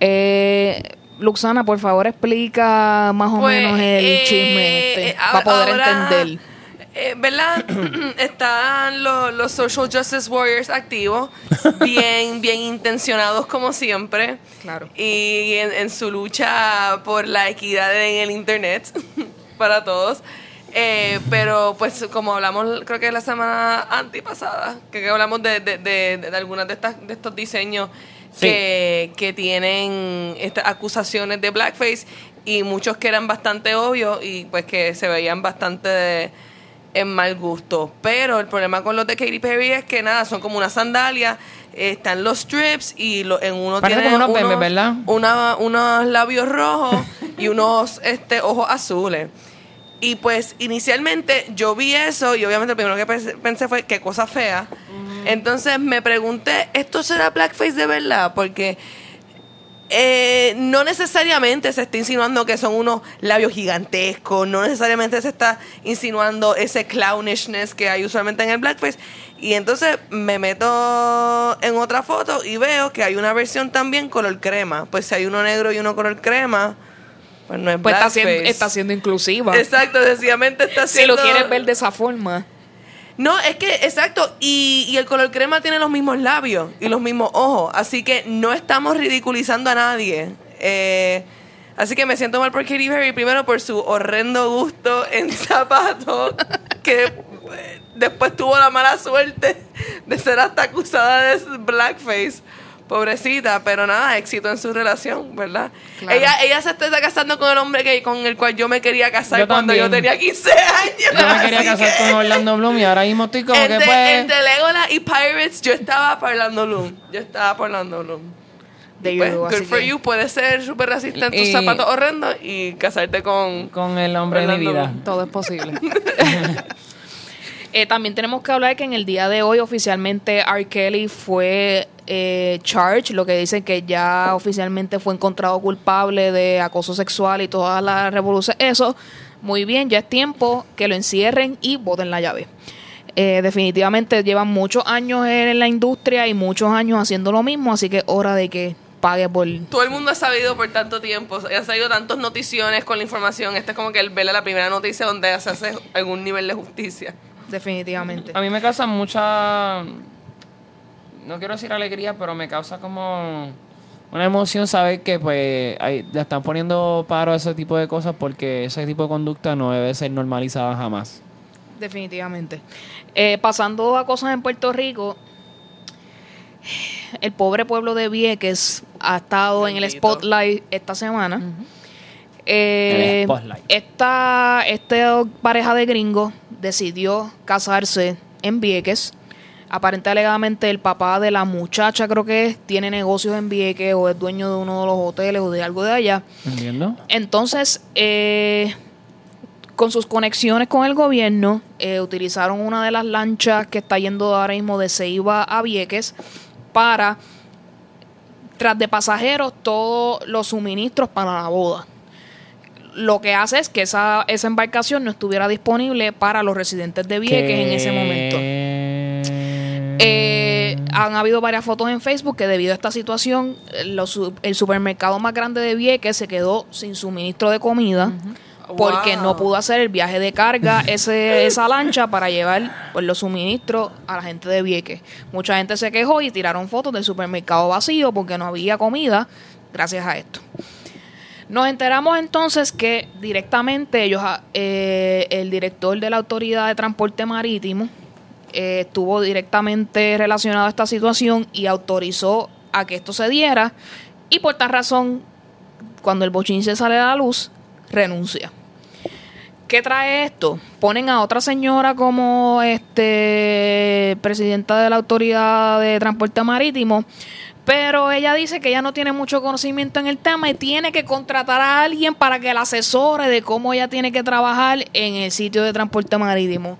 Eh, Luxana, por favor, explica más o Pues, menos el eh, chisme este, eh, para poder ahora, entender. Eh, ¿Verdad? *clears throat* Están los, los social justice warriors activos, *laughs* bien, bien intencionados como siempre. Claro. Y en, en su lucha por la equidad en el internet *laughs* para todos. Eh, pero pues como hablamos creo que la semana antipasada, que, que hablamos de, de, de, de algunas de estas de estos diseños Sí. que, que tienen estas acusaciones de blackface y muchos que eran bastante obvios y pues que se veían bastante en mal gusto. Pero el problema con los de Katy Perry es que nada, son como una sandalia, eh, están los strips y lo, en uno Parece tiene como unos memes, ¿verdad? una- unos labios rojos y unos *laughs* este, ojos azules. Y pues inicialmente yo vi eso y obviamente lo primero que pens- pensé fue qué cosa fea. Entonces me pregunté, ¿esto será blackface de verdad? Porque eh, no necesariamente se está insinuando que son unos labios gigantescos, no necesariamente se está insinuando ese clownishness que hay usualmente en el blackface. Y entonces me meto en otra foto y veo que hay una versión también color crema. Pues si hay uno negro y uno color crema, pues no es Pues está blackface. siendo, está siendo inclusiva. Exacto, sencillamente está Si siendo... lo quieres ver de esa forma. No, es que, exacto, y, y el color crema tiene los mismos labios y los mismos ojos, así que no estamos ridiculizando a nadie. Eh, así que me siento mal por Katy Perry, primero por su horrendo gusto en *laughs* zapatos, que eh, después tuvo la mala suerte de ser hasta acusada de blackface. Pobrecita, pero nada, éxito en su relación, ¿verdad? Claro. Ella, ella se está casando con el hombre que, con el cual yo me quería casar Yo cuando yo tenía 15 *laughs* años. Yo me quería casar que- con Orlando Bloom y ahora mismo estoy como que entre, pues... entre Legolas y Pirates, yo estaba por Orlando Bloom. Yo estaba por Orlando Bloom. De Pues, you, good así for que- you. Puedes ser súper racista en tus Y- zapatos horrendos y casarte con... Con el hombre de mi vida. Bloom. Todo es posible. *laughs* Eh, también tenemos que hablar que en el día de hoy oficialmente R. Kelly fue eh, charged, lo que dicen que ya oficialmente fue encontrado culpable de acoso sexual y todas las revoluciones. Eso, muy bien, ya es tiempo que lo encierren y voten la llave. Eh, definitivamente llevan muchos años en la industria y muchos años haciendo lo mismo, así que es hora de que pague por... Todo el mundo ha sabido por tanto tiempo, han salido tantas noticiones con la información. Esta es como que él vela la primera noticia donde se hace algún nivel de justicia. Definitivamente. A mí me causa mucha... No quiero decir alegría, pero me causa como una emoción saber que pues le están poniendo paro a ese tipo de cosas porque ese tipo de conducta no debe ser normalizada jamás. Definitivamente. Eh, pasando a cosas en Puerto Rico, *sighs* el pobre pueblo de Vieques ha estado en el spotlight esta semana. Eh, El spotlight. esta, esta pareja de gringos decidió casarse en Vieques. Aparentemente, alegadamente, el papá de la muchacha, creo que es, tiene negocios en Vieques o es dueño de uno de los hoteles o de algo de allá. ¿Entiendo? Entonces, eh, con sus conexiones con el gobierno, eh, utilizaron una de las lanchas que está yendo ahora mismo de Ceiba a Vieques para, tras de pasajeros, todos los suministros para la boda. Lo que hace es que esa, esa embarcación no estuviera disponible para los residentes de Vieques en ese momento. Eh, han habido varias fotos en Facebook que debido a esta situación, los el supermercado más grande de Vieques se quedó sin suministro de comida porque Wow. no pudo hacer el viaje de carga *laughs* ese, esa lancha para llevar pues, los suministros a la gente de Vieques. Mucha gente se quejó y tiraron fotos del supermercado vacío porque no había comida gracias a esto. Nos enteramos entonces que directamente ellos, ah, eh, el director de la Autoridad de Transporte Marítimo, eh, estuvo directamente relacionado a esta situación y autorizó a que esto se diera y por tal razón, cuando el bochinche sale a la luz, renuncia. ¿Qué trae esto? Ponen a otra señora como este presidenta de la Autoridad de Transporte Marítimo, Pero ella dice que ella no tiene mucho conocimiento en el tema y tiene que contratar a alguien para que la asesore de cómo ella tiene que trabajar en el sitio de transporte marítimo.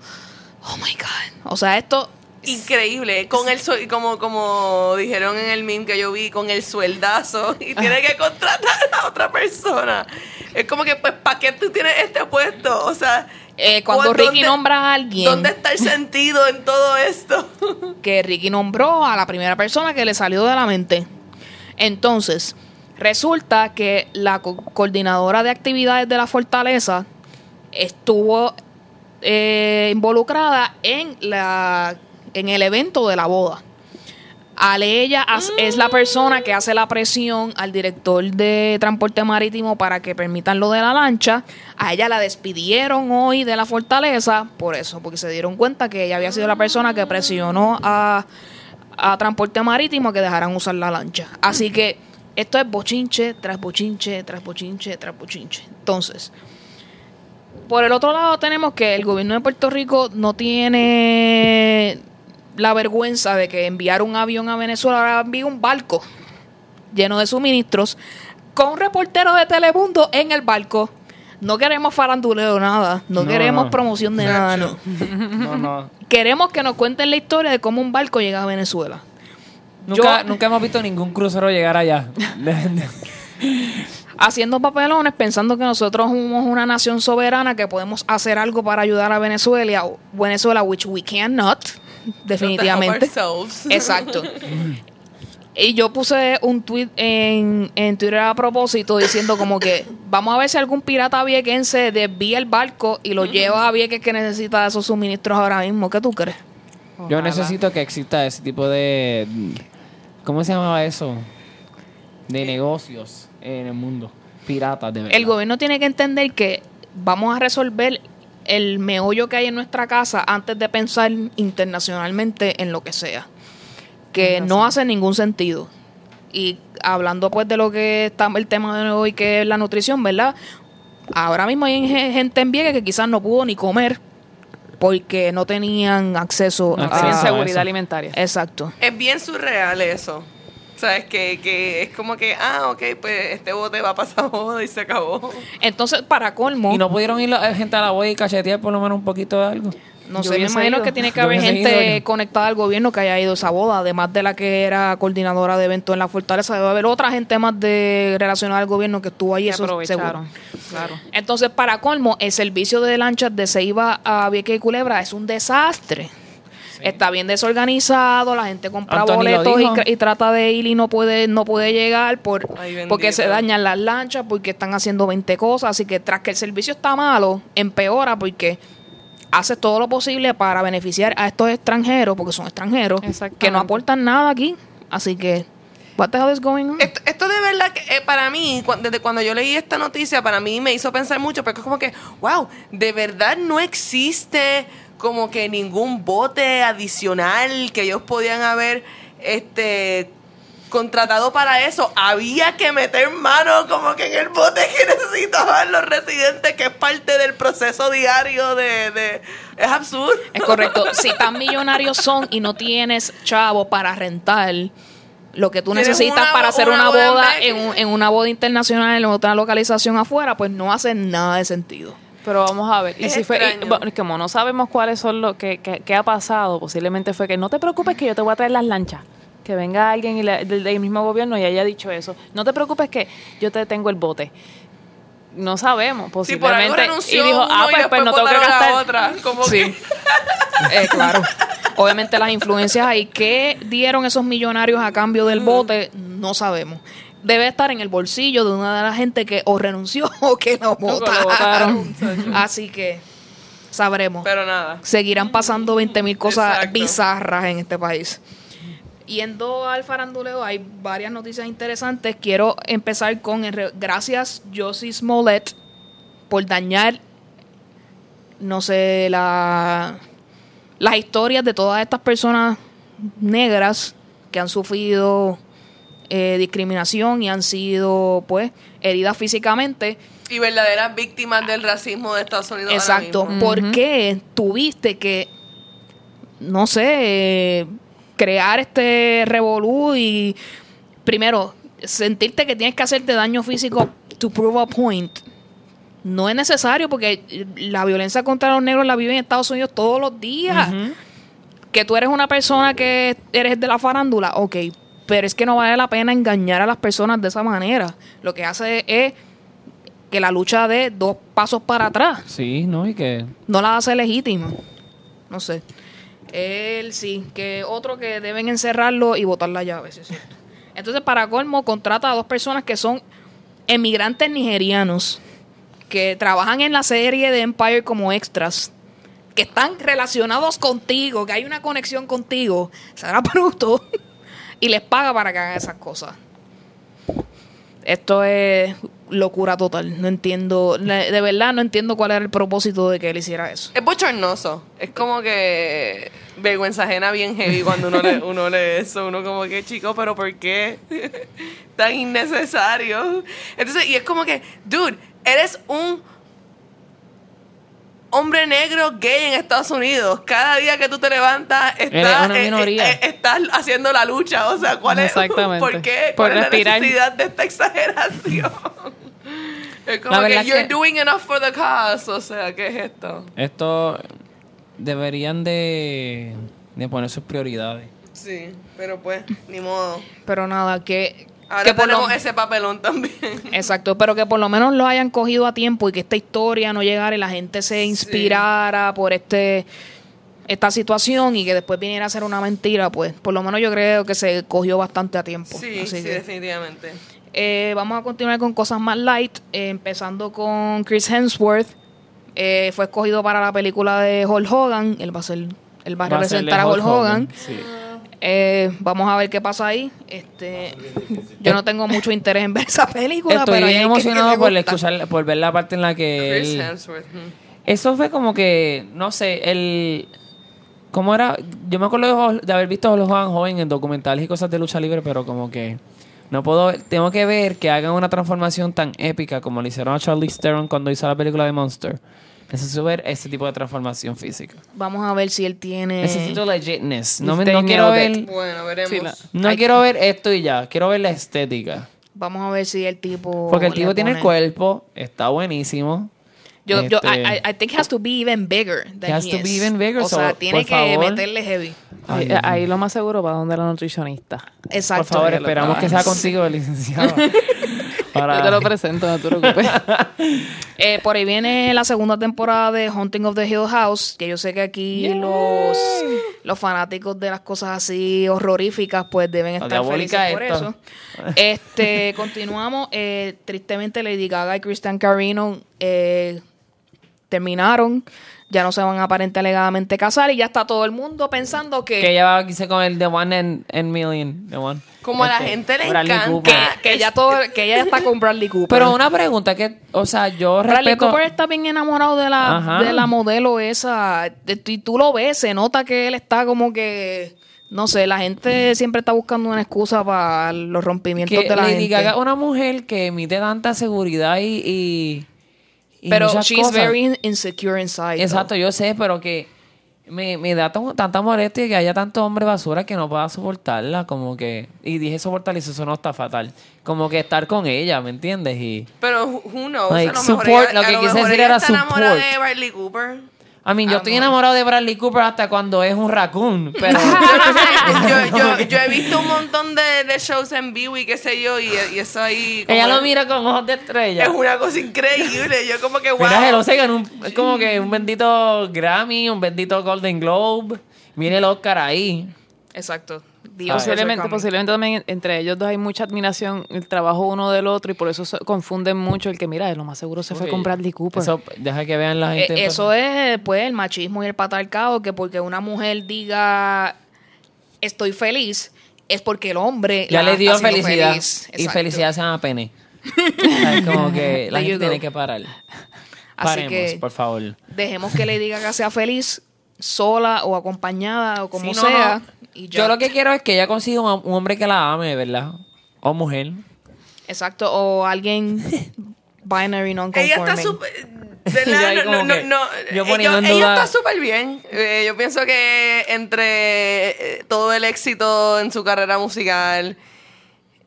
Oh my God. O sea, esto Increíble, con el como como dijeron en el meme que yo vi, con el sueldazo *laughs* y tiene que contratar a otra persona. Es como que pues ¿para qué tú tienes este puesto? O sea, Eh, cuando ¿cu- Ricky dónde- nombra a alguien ¿Dónde está el sentido en todo esto? *laughs* que Ricky nombró a la primera persona que le salió de la mente. Entonces, resulta que la co- coordinadora de actividades de la fortaleza estuvo eh, involucrada en la en el evento de la boda. Al ella as- es la persona que hace la presión al director de transporte marítimo para que permitan lo de la lancha. A ella la despidieron hoy de la fortaleza por eso, porque se dieron cuenta que ella había sido la persona que presionó a, a transporte marítimo que dejaran usar la lancha. Así que esto es bochinche tras bochinche, tras bochinche, tras bochinche. Entonces, por el otro lado tenemos que el gobierno de Puerto Rico no tiene la vergüenza de que enviar un avión a Venezuela, ahora envía un barco lleno de suministros con un reportero de Telemundo en el barco. No queremos faranduleo nada, no, No, queremos no. promoción de nada, no. No, no. *laughs* Queremos que nos cuenten la historia de cómo un barco llega a Venezuela. Nunca, Yo- nunca hemos visto ningún crucero llegar allá. *laughs* *laughs* haciendo papelones pensando que nosotros somos una nación soberana que podemos hacer algo para ayudar a Venezuela, Venezuela which we cannot, definitivamente. *laughs* Exacto. Y yo puse un tweet en, en Twitter a propósito diciendo como que vamos a ver si algún pirata viequense desvía el barco y lo lleva a Vieques que necesita esos suministros ahora mismo. ¿Qué tú crees? Yo necesito que exista ese tipo de... ¿Cómo se llamaba eso? De negocios en el mundo. Piratas, de verdad. El gobierno tiene que entender que vamos a resolver el meollo que hay en nuestra casa antes de pensar internacionalmente en lo que sea. Que no hace ningún sentido. Y hablando pues de lo que está el tema de hoy, que es la nutrición, ¿verdad? Ahora mismo hay ge- gente en Vieques que quizás no pudo ni comer porque no tenían acceso No a... a seguridad eso. alimentaria. Exacto. Es bien surreal eso. ¿Sabes? Que, que es como que, ah, ok, pues este bote va a pasar boda y se acabó. Entonces, para colmo... ¿Y no pudieron ir la gente a la boya y cachetear por lo menos un poquito de algo? No Yo sé, me imagino ido. que tiene que Yo haber gente ido conectada al gobierno que haya ido a esa boda, además de la que era coordinadora de eventos en la fortaleza, debe haber otra gente más de relacionada al gobierno que estuvo ahí, eso seguro. aprovecharon. Claro. Entonces, para colmo, el servicio de lanchas de Ceiba a Vieques y Culebra es un desastre. Está bien desorganizado, la gente compra Anthony boletos y, trata de ir y no puede no puede llegar por Ay, porque se dañan las lanchas, porque están haciendo 20 cosas, así que tras que el servicio está malo, empeora porque hace todo lo posible para beneficiar a estos extranjeros, porque son extranjeros, que no aportan nada aquí, así que what the hell is going on? Esto, esto de verdad que eh, para mí, cu- desde cuando yo leí esta noticia, para mí me hizo pensar mucho, porque es como que, wow, de verdad no existe como que ningún bote adicional que ellos podían haber este contratado para eso. Había que meter mano como que en el bote que *laughs* necesitaban los residentes, que es parte del proceso diario de... de es absurdo. Es correcto. Si tan millonarios son y no tienes chavo para rentar lo que tú necesitas una para hacer una una boda boda en, en una boda internacional en otra localización afuera, pues no hace nada de sentido. Pero vamos a ver. Y Es si fue, y, bueno, como no sabemos cuáles son lo que, que, que ha pasado, posiblemente fue que no te preocupes que yo te voy a traer las lanchas. Que venga alguien y la- del, del mismo gobierno y haya dicho eso. No te preocupes que yo te tengo el bote. No sabemos, por posiblemente. renunció y dijo, ah, y pues, pues no tengo que gastar. la otra. Como Sí. que- *laughs* Eh, claro. Obviamente las influencias ahí. ¿Qué dieron esos millonarios a cambio del bote? No sabemos. Debe estar en el bolsillo de una de las gente que o renunció *laughs* o que lo votaron. *laughs* Así que sabremos. Pero nada. Seguirán pasando 20 mil cosas Exacto. bizarras en este país. Yendo al faranduleo, hay varias noticias interesantes. Quiero empezar con, el gracias Josie Smollett por dañar, no sé, la, las historias de todas estas personas negras que han sufrido eh, discriminación y han sido, pues, heridas físicamente. Y verdaderas víctimas del racismo de Estados Unidos. ahora Exacto. mismo. ¿Por qué tuviste que, no sé, crear este revolú y primero, sentirte que tienes que hacerte daño físico to prove a point no es necesario porque la violencia contra los negros la viven en Estados Unidos todos los días. Que tú eres una persona que eres de la farándula, ok, pero es que no vale la pena engañar a las personas de esa manera. Lo que hace es que la lucha dé dos pasos para atrás. Sí, ¿no? Y que... No la hace legítima. No sé. Él sí, que otro que deben encerrarlo y botar la llave, sí es cierto. Entonces, para colmo, contrata a dos personas que son emigrantes nigerianos que trabajan en la serie de Empire como extras, que están relacionados contigo, que hay una conexión contigo, será bruto, *laughs* y les paga para que hagan esas cosas. Esto es locura total. No entiendo, de verdad no entiendo cuál era el propósito de que él hiciera eso. Es bochornoso. Es como que vergüenza ajena bien heavy cuando uno lee, *laughs* uno lee eso. Uno como que, chico, pero ¿por qué? *laughs* Tan innecesario. Entonces, y es como que, dude, eres un hombre negro gay en Estados Unidos. Cada día que tú te levantas estás, una minoría. eh, eh, estás haciendo la lucha. O sea, ¿cuál es. *laughs* ¿por qué? Por ¿Cuál es la necesidad de esta exageración? *laughs* es como La que you're que- doing enough for the cause. O sea, ¿qué es esto? Esto deberían de, de poner sus prioridades. Sí, pero pues, ni modo. Pero nada, que, Ahora que por lo- tenemos ese papelón también. *laughs* Exacto, pero que por lo menos lo hayan cogido a tiempo y que esta historia no llegara y la gente se inspirara por este esta situación y que después viniera a ser una mentira, pues por lo menos yo creo que se cogió bastante a tiempo. Sí, Así sí, que, definitivamente. eh, vamos a continuar con cosas más light, eh, empezando con Chris Hemsworth. Eh, fue escogido para la película de Hulk Hogan. Él va a ser, él va a Va a ser representar a Hulk Hogan. Sí. Eh, vamos a ver qué pasa ahí. Este, yo no tengo mucho interés en ver esa película, Estoy pero bien que- que emocionado por escuchar, por ver la parte en la que Chris él- Hemsworth. Eso fue como que, no sé, el... ¿Cómo era? Yo me acuerdo de, de haber visto a los Juan joven en documentales y cosas de lucha libre, pero como que no puedo... Tengo que ver que hagan una transformación tan épica como le hicieron a Charlie Theron cuando hizo la película de Monster. Necesito ver ese tipo de transformación física. Vamos a ver si él tiene. Necesito legitness. No, me, no quiero ver... it. Bueno, veremos. Sí, la- No Hay- quiero ver esto y ya. Quiero ver la estética. Vamos a ver si el tipo. Porque el tipo tiene el cuerpo. Está buenísimo. Yo, yo, Este- I, I- I think has to be even bigger. Than He has he to is. be even bigger, O sea, so, tiene por que favor. meterle heavy. Ay, Ahí, ahí lo más seguro va donde la nutricionista. Exacto. Por favor, esperamos que sea contigo, licenciado. *laughs* Para- *laughs* Yo te lo presento, no te preocupes. *laughs* Eh, por ahí viene la segunda temporada de Haunting of the Hill House, que yo sé que aquí los, los fanáticos de las cosas así horroríficas pues deben estar felices diabólica por esto. eso. Este, *laughs* continuamos. Eh, tristemente Lady Gaga y Christian Carino eh, terminaron. Ya no se van a aparente alegadamente casar y ya está todo el mundo pensando que, que ella va a irse con el The One in Million. The One. Como a la Este, gente le Bradley encanta. Cooper. que, que ya todo, que ella ya está con Bradley Cooper. Pero una pregunta que, o sea, yo Bradley respeto... Cooper está bien enamorado de la, Ajá. de la modelo esa. Y tú lo ves, se nota que él está como que. No sé, la gente siempre está buscando una excusa para los rompimientos que de la Lady gente. Gaga es una mujer que emite tanta seguridad y... y, y Pero muchas she's cosas. very insecure inside. Exacto, yo sé, pero que me, me da tan- tanta molestia que haya tanto hombre basura que no pueda soportarla, como que... Y dije soportar y eso no está fatal. Como que estar con ella, ¿me entiendes? Y... Pero who knows? Like, a lo mejor support, ella- lo que a quise mejor decir ella era está enamorada support. de Bradley Cooper. A mí, yo estoy Amor. enamorado de Bradley Cooper hasta cuando es un raccoon, pero... *laughs* *laughs* *laughs* Yo he visto un montón de, de shows en vivo y qué sé yo, y, y eso ahí... como Ella lo es- mira con ojos de estrella. Es una cosa increíble. Yo como que, wow. Mira, ganó un, es como que un bendito Grammy, un bendito Golden Globe. Mire el Oscar ahí. Exacto. Posiblemente, posiblemente también entre ellos dos hay mucha admiración, el trabajo uno del otro, y por eso se confunden mucho el que, mira, lo más seguro se fue con Bradley Cooper. Eso, deja que vean la gente. Eh, eso es, pues, el machismo y el patriarcado, que porque una mujer diga estoy feliz, es porque el hombre ya la le dio felicidad. feliz. Y felicidad se llama pene. es como que *laughs* la There gente tiene que parar. Así Paremos, que por favor. dejemos que le diga que sea feliz sola o acompañada o como Sí, no, sea. no. Y. Yo lo *laughs* que quiero es que ella consiga un, un hombre que la ame, ¿verdad? O mujer. Exacto, o alguien *laughs* binary non Ella está súper... *laughs* Eh, ella está súper bien. Eh, yo pienso que entre eh, todo el éxito en su carrera musical,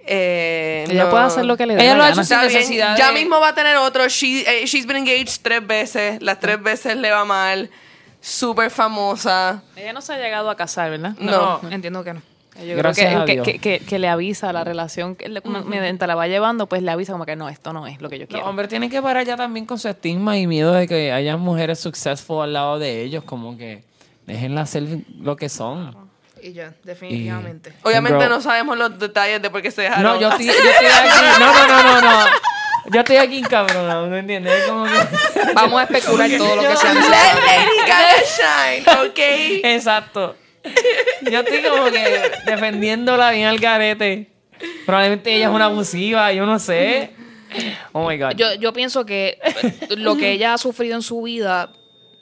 Eh, Ella no. puede hacer lo que le dé Ella la lo ha gana. hecho sin necesidad Ya mismo va a tener otro. She, eh, she's been engaged tres veces. Las tres veces le va mal. Súper famosa. Ella no se ha llegado a casar, ¿verdad? No. Entiendo que no. Yo creo Gracias que, a que, Dios. que, que- que le avisa la relación, que le- mediante la va llevando, pues le avisa como que no, esto no es lo que yo quiero. hombres tienen que parar ya también con su estigma y miedo de que haya mujeres successful al lado de ellos, como que déjenla ser lo que son. Y ya, definitivamente. Obviamente Girl. no sabemos los detalles de por qué se dejaron. No, yo *laughs* estoy, yo estoy aquí. No, no, no, no, no. Yo estoy aquí cabrón, ¿no entiendes? Es como que... Vamos a especular todo lo que sea Let. Lady Gaga shine, ¿ok? Exacto. Yo estoy como que defendiéndola bien al garete. Probablemente ella es una abusiva, yo no sé. Oh my God. Yo, yo pienso que lo que ella ha sufrido en su vida,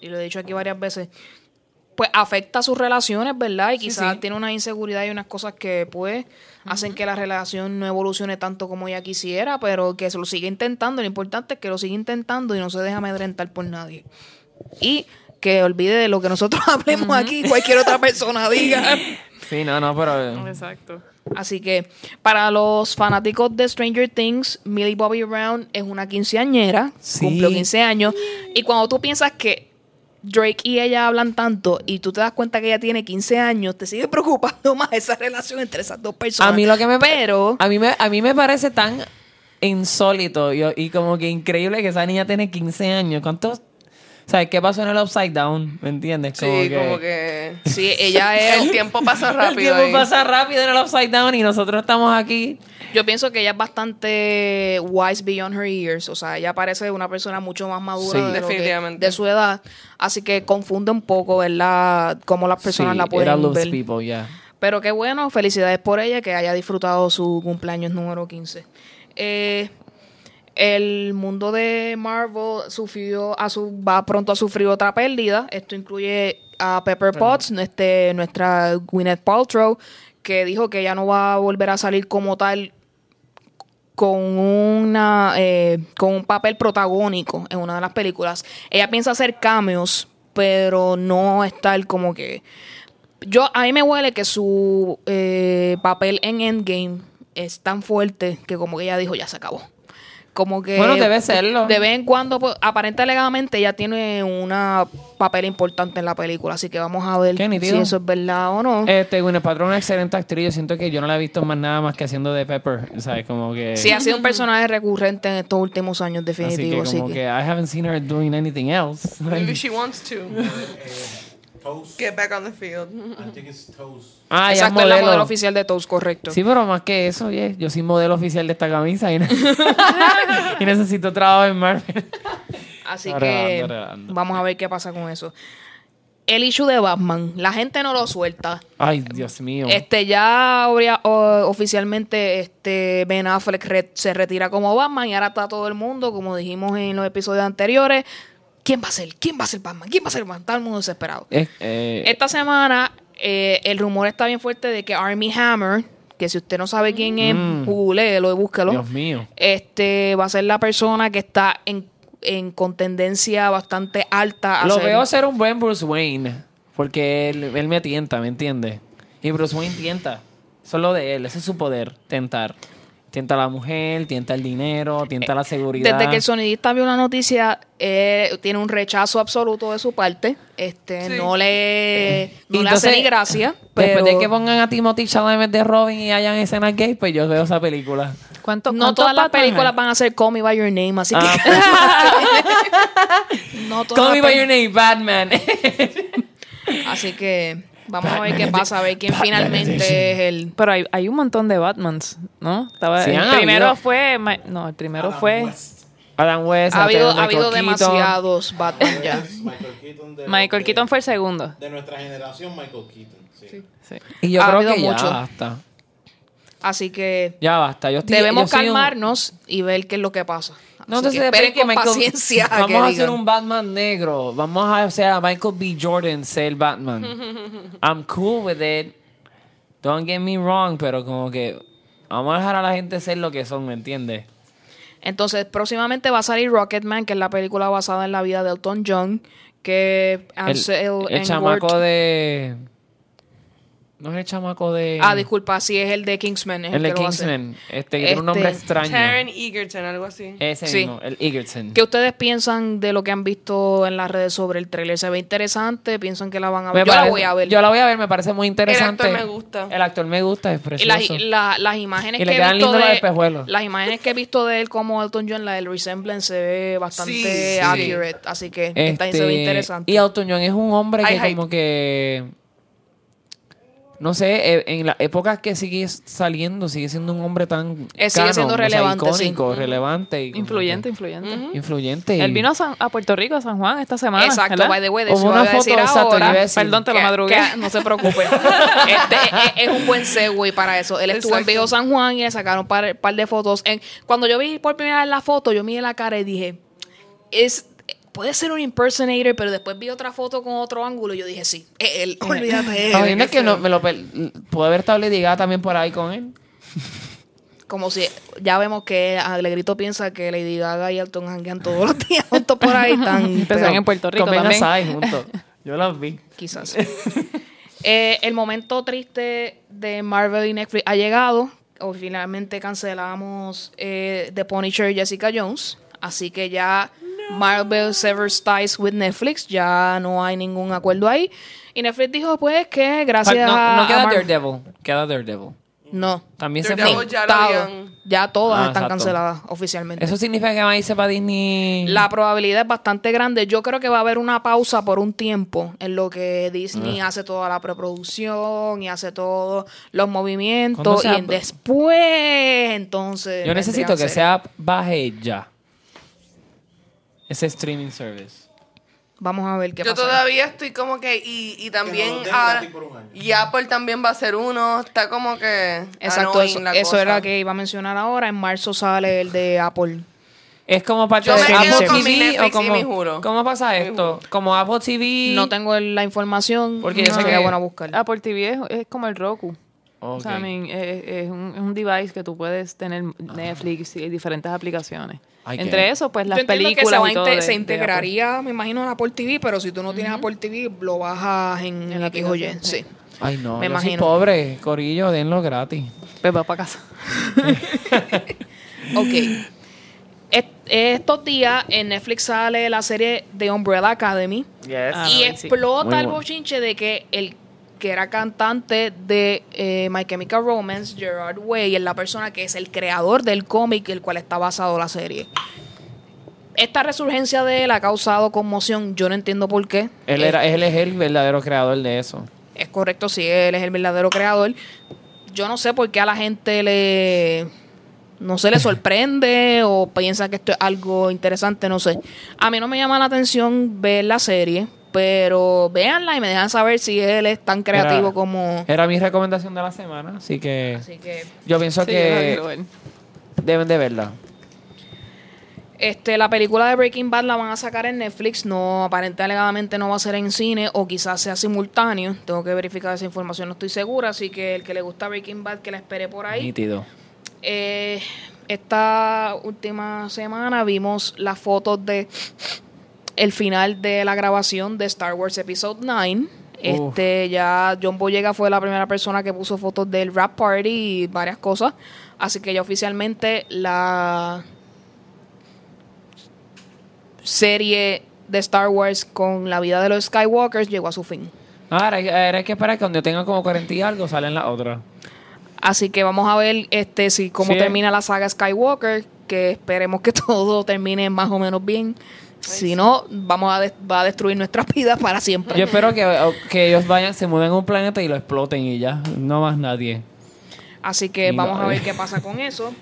y lo he dicho aquí varias veces, pues afecta a sus relaciones, ¿verdad? Y quizás sí. tiene una inseguridad y unas cosas que pues hacen que la relación no evolucione tanto como ella quisiera, pero que se lo sigue intentando. Lo importante es que lo sigue intentando y no se deja amedrentar por nadie. Y que olvide de lo que nosotros *laughs* hablemos aquí, cualquier otra persona *laughs* diga. Sí, no, no, pero... Exacto. Así que para los fanáticos de Stranger Things, Millie Bobby Brown es una quinceañera, Sí. cumplió 15 años. Y cuando tú piensas que Drake y ella hablan tanto y tú te das cuenta que ella tiene 15 años, te sigue preocupando *laughs* más esa relación entre esas dos personas. A mí lo que me... Pero, A mí me, a mí me parece tan insólito y, y como que increíble que esa niña tiene 15 años. ¿Cuántos? ¿Sabes qué pasó en el Upside Down? ¿Me entiendes? Sí, como que... sí, ella es... El *laughs* tiempo pasa El rápido. tiempo ahí. pasa rápido en el Upside Down y nosotros estamos aquí. Yo pienso que ella es bastante wise beyond her years. O sea, ella parece una persona mucho más madura Sí. de, lo que- Definitivamente. de su edad. Así que confunde un poco, ¿verdad? Cómo las personas Sí, la pueden ver. people, yeah. Pero qué bueno, felicidades por ella que haya disfrutado su cumpleaños número 15. Eh, el mundo de Marvel sufrió a su, va pronto a sufrir otra pérdida. Esto incluye a Pepper Potts, este, nuestra Gwyneth Paltrow, que dijo que ya no va a volver a salir como tal con una eh, con un papel protagónico en una de las películas. Ella piensa hacer cameos, pero no estar como que yo a mí me huele que su eh, papel en Endgame es tan fuerte que como que ella dijo ya se acabó. Como que Bueno, debe serlo. De vez en cuando, pues, aparente alegadamente, ella tiene una papel importante en la película, así que vamos a ver si eso es verdad o no. Este, Gwyneth Paltrow es una excelente actriz. Yo siento que yo no la he visto más nada más que haciendo de Pepper. ¿Sabes? Como que... Sí, ha sido un personaje recurrente en estos últimos años, Así que definitivo. Así como que, que I haven't seen her doing anything else. Maybe she wants to. *laughs* Toast. Get back on the field. I think it's toast. Ah, Exacto, es la modelo. modelo oficial de Toast, correcto. Sí, pero más que eso, yeah, yo soy modelo oficial de esta camisa y, ne- *laughs* y necesito trabajo en Marvel. Así que vamos a ver qué pasa con eso. El issue de Batman, la gente no lo suelta. Ay, Dios mío. Este ya oficialmente este Ben Affleck re- se retira como Batman y ahora está todo el mundo, como dijimos en los episodios anteriores. ¿Quién va a ser? ¿Quién va a ser Batman? ¿Quién va a ser Batman? Todo el mundo desesperado. Es- eh, Esta semana eh, el rumor está bien fuerte de que Army Hammer, que si usted no sabe quién es, Mm. googleelo y búsquelo. Dios mío. Este va a ser la persona que está en, en contendencia bastante alta. a Lo ser- veo ser un buen Bruce Wayne. Porque él, él me tienta, ¿me entiendes? Y Bruce Wayne tienta. Eso es lo de él, ese es su poder, tentar. Tienta a la mujer, tienta el dinero, tienta la seguridad. Desde que el sonidista vio la noticia, eh, tiene un rechazo absoluto de su parte. Este, Sí. no le, no Y le hace entonces, ni gracia. Pero Después de que pongan a Timothy Chalamet de Robin y hayan escenas gay, pues yo veo esa película. ¿Cuánto, no todas las películas hay? van a ser Call Me By Your Name, así Ah. que *laughs* no todas Call me by your name, Batman. Así que vamos a ver qué pasa, a ver quién finalmente es el Pero hay, hay un montón de Batmans, ¿no? Estaba, Sí, el primero habido. fue... No, el primero Adam fue West. Adam West, ha habido, ha habido demasiados Batman ya. *laughs* Michael Keaton. De, Michael de- Keaton fue el segundo. De nuestra generación, Michael Keaton. Sí. Sí. Y yo Ha creo habido que ya mucho. basta. Así que Ya basta. Yo estoy, debemos yo soy un- calmarnos y ver qué es lo que pasa. No, entonces que esperen con Michael- paciencia. *laughs* Vamos que a hacer un Batman negro. Vamos a hacer a Michael B. Jordan ser Batman. *laughs* I'm cool with it. Don't get me wrong, pero como que vamos a dejar a la gente ser lo que son, ¿me entiendes? Entonces, próximamente va a salir Rocketman, que es la película basada en la vida de Elton John, que El, Ansel el chamaco de No es el chamaco de. Ah, disculpa, sí es el de Kingsman. es El de que lo hace. Kingsman. Este, que tiene un nombre Este, extraño. Taron Egerton, algo así. Ese Sí. mismo, el Egerton. ¿Qué ustedes piensan de lo que han visto en las redes sobre el trailer? ¿Se ve interesante? ¿Piensan que la van a Me ver? Yo la voy a ver. Yo la voy a ver, me parece muy interesante. actor me gusta. El actor me gusta, es Y las, precioso. la- las imágenes Y le que he quedan visto lindos los de espejuelos. las imágenes que he visto de él como Elton John, la del resemblance se ve bastante Sí, sí. accurate, así que esta se ve Este, interesante. Y Elton John es un hombre que hype. como que... No sé, eh, en las épocas que sigue saliendo, sigue siendo un hombre tan Eh, sigue canon, siendo o sea, relevante, sí. icónico, relevante. y como Influyente, que- influyente. Influyente. Él vino a, San- a Puerto Rico, a San Juan, esta semana. Exacto, ¿verdad? by the way, de una a decir foto, exacto, ahora. decir. Perdón, te lo madrugué. que- no se preocupe. *laughs* Este, es, es un buen segue para eso. Él estuvo en. Viejo San Juan y le sacaron un par, par de fotos. En- cuando yo vi por primera vez la foto, yo miré la cara y dije, es puede ser un impersonator, pero después vi otra foto con otro ángulo y yo dije, sí, él. *laughs* Olvídate. Viendo él. que no, me lo pudo haber estado Lady Gaga también por ahí con él. Como si ya vemos que Alegrito piensa que Lady Gaga y Elton hanguean todos los días juntos por ahí. *laughs* Tan, Empezaron en Puerto Rico también. juntos. *laughs* Yo los vi. Quizás. Eh, el momento triste de Marvel y Netflix ha llegado. O finalmente cancelamos eh, The Punisher Jessica Jones. Así que ya Marvel severs ties with Netflix. Ya no hay ningún acuerdo ahí. Y Netflix dijo pues que gracias no, a... no a queda Daredevil. Queda Daredevil. No. También se fue. ya habían- Ya todas Ah, están exacto. canceladas oficialmente. Eso significa que va a irse para Disney. La probabilidad es bastante grande. Yo creo que va a haber una pausa por un tiempo en lo que Disney Ah. hace toda la preproducción y hace todos los ¿Cuándo movimientos. Y después, entonces. Yo necesito que sea baje ya. Ese streaming service. Vamos a ver qué Yo pasa. todavía estoy como que. Y, y también. Que no lo ahora- por y Apple también va a ser uno. Está como que. Exacto, eso, la eso cosa. era que iba a mencionar ahora. En marzo sale el de Apple. Es como parte Yo de me Apple con TV Netflix o y como, juro. ¿Cómo pasa esto? Como Apple TV. No tengo la información. Porque yo no sé sería que- bueno buscar. Apple TV es, es como el Roku. O sea, Ok. I mean, es, es un, es un device que tú puedes tener Netflix y diferentes aplicaciones. Ay, Entre qué- eso, pues Yo las que películas se, va a y todo inte- de- se de integraría, me imagino, en Apple TV, pero si tú no tienes Apple TV, lo bajas en, En la X o Y. aplicación, Sí. Ay, no. Me yo soy imagino. pobre. Corillo, denlo gratis. Pues va para casa. *laughs* Ok. Est- Estos días en Netflix sale la serie de Umbrella Academy Ah, y no, sí. explota el bueno. bochinche de que el que era cantante de eh, My Chemical Romance, Gerard Way, es la persona que es el creador del cómic el cual está basado la serie. Esta resurgencia de él ha causado conmoción, yo no entiendo por qué. Él, era, él es el verdadero creador de eso. es correcto, si él es el verdadero creador. Yo no sé por qué a la gente le. No se le sorprende o piensa que esto es algo interesante, no sé. A mí no me llama la atención ver la serie, pero véanla y me dejan saber si él es tan creativo Era- como. Era mi recomendación de la semana, así que Así que. yo pienso Sí, que deben de verla. Este, la película de Breaking Bad la van a sacar en Netflix, no, aparentemente alegadamente no va a ser en cine o quizás sea simultáneo. Tengo que verificar esa información, no estoy segura, así que el que le gusta Breaking Bad que la espere por ahí. Nítido. Eh, esta última semana vimos las fotos de el final de la grabación de Star Wars Episode 9. Este ya John Boyega fue la primera persona que puso fotos del rap party y varias cosas. Así que ya oficialmente la serie de Star Wars con la vida de los Skywalkers llegó a su fin. Ahora, hay- ahora hay que esperar que cuando yo tenga como 40 y algo salen las otras. Así que vamos a ver este si cómo Sí. termina la saga Skywalker, que esperemos que *laughs* todo termine más o menos bien. Si no, vamos a des- va a destruir nuestras *laughs* vidas para siempre. Yo espero que, que ellos vayan, se muden a un planeta y lo exploten y ya. No más nadie. Así que Y vamos no, a ver qué pasa con eso.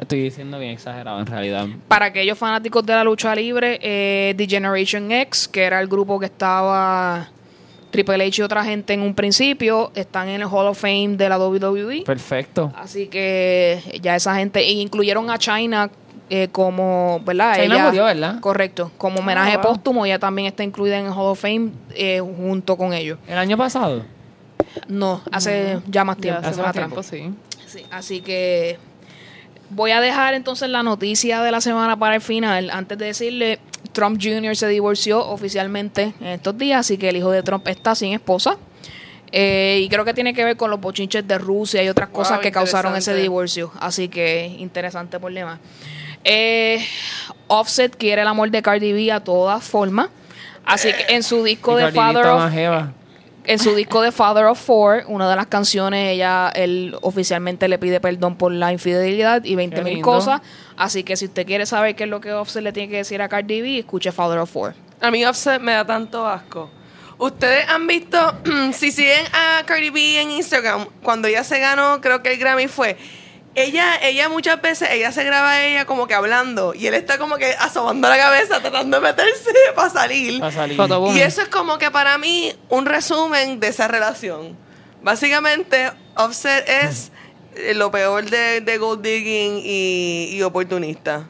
Estoy diciendo bien exagerado en realidad. Para aquellos fanáticos de la lucha libre, eh, The Generation X, que era el grupo que estaba Triple H y otra gente en un principio, están en el Hall of Fame de la WWE. Perfecto. Así que ya esa gente, e incluyeron a China eh, como, ¿verdad? China Ella- murió, ¿verdad? Correcto, como homenaje Ah, wow. póstumo, ella también está incluida en el Hall of Fame eh, junto con ellos. El año pasado. No, hace ya más tiempo. Ya hace más tiempo. tiempo, sí. Sí, así que voy a dejar entonces la noticia de la semana para el final. Antes de decirle, Trump Jr. se divorció oficialmente en estos días, así que el hijo de Trump está sin esposa. Eh, y creo que tiene que ver con los bochinches de Rusia y otras Wow, cosas que causaron ese divorcio. Así que interesante problema. Eh, Offset quiere el amor de Cardi B a todas formas. Así que en su disco de Father of en su disco de Father of Four, una de las canciones, ella, él oficialmente le pide perdón por la infidelidad y 20 Qué mil lindo. cosas. Así que si usted quiere saber qué es lo que Offset le tiene que decir a Cardi B, escuche Father of Four. A mí Offset me da tanto asco. Ustedes han visto, *clears throat* si siguen a Cardi B en Instagram, cuando ella se ganó, creo que el Grammy fue, ella, ella muchas veces, ella se graba a ella como que hablando y él está como que asomando la cabeza tratando de meterse *laughs* para salir. Va a salir. Y eso es como que para mí un resumen de esa relación. Básicamente, Offset es lo peor de, de gold digging y, y oportunista.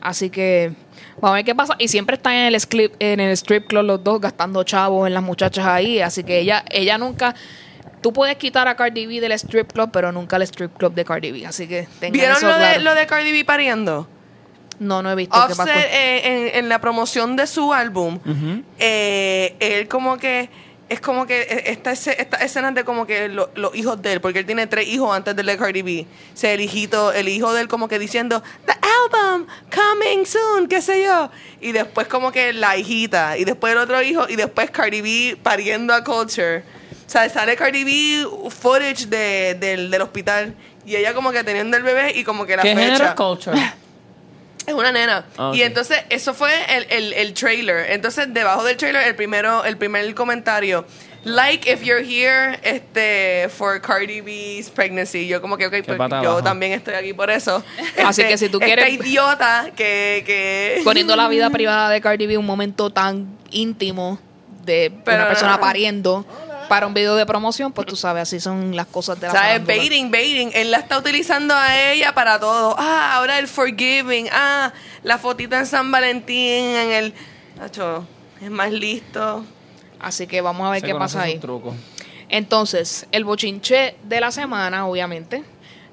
Así que vamos a ver qué pasa. Y siempre están en el, strip, en el strip club los dos gastando chavos en las muchachas ahí. Así que ella, ella nunca. Tú puedes quitar a Cardi B del strip club, pero nunca el strip club de Cardi B. Así que tengan ¿Vieron eso lo de, lo de Cardi B pariendo? No, no he visto qué pasó. Offset eh, en, en la promoción de su álbum, eh, él como que es como que eh, esta, esta escena de como que lo- los hijos de él, porque él tiene tres hijos antes del de Cardi B. O sea, el hijito, el hijo de él como que diciendo, The album coming soon, qué sé yo. Y después como que la hijita, y después el otro hijo, y después Cardi B pariendo a Culture. O sea, sale Cardi B footage de, del, del hospital. Y ella como que teniendo el bebé y como que la ¿Qué fecha. culture? *laughs* Es una nena. Ah, Y entonces, eso fue el, el, el trailer. Entonces, debajo del trailer, el primero, el primer comentario. Like if you're here este, for Cardi B's pregnancy. Yo como que, ok, pues, yo abajo. también estoy aquí por eso. *laughs* Así que si tú esta quieres- idiota que... que Poniendo la vida *laughs* privada de Cardi B un momento tan íntimo de Pero- una persona pariendo para un video de promoción, pues tú sabes, así son las cosas de la ¿Sabes? farándula. Baiting, baiting. Él la está utilizando a ella para todo. Ah, ahora el forgiving. Ah, la fotita en San Valentín en el... Nacho, es más listo. Así que vamos a ver Se qué pasa ahí. trucos. Entonces, el bochinche de la semana, obviamente.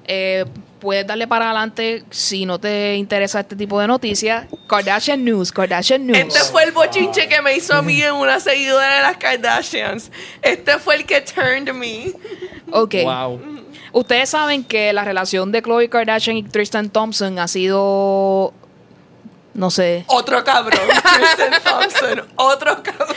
Eh, puedes darle para adelante si no te interesa este tipo de noticias. Kardashian News, Kardashian News. Este fue el bochinche que me hizo a mí en una seguidora de las Kardashians. Este fue el que turned me. Ok. Wow. Ustedes saben que la relación de Khloe Kardashian y Tristan Thompson ha sido, no sé, Otro cabrón. *laughs* Tristan Thompson. Otro cabrón.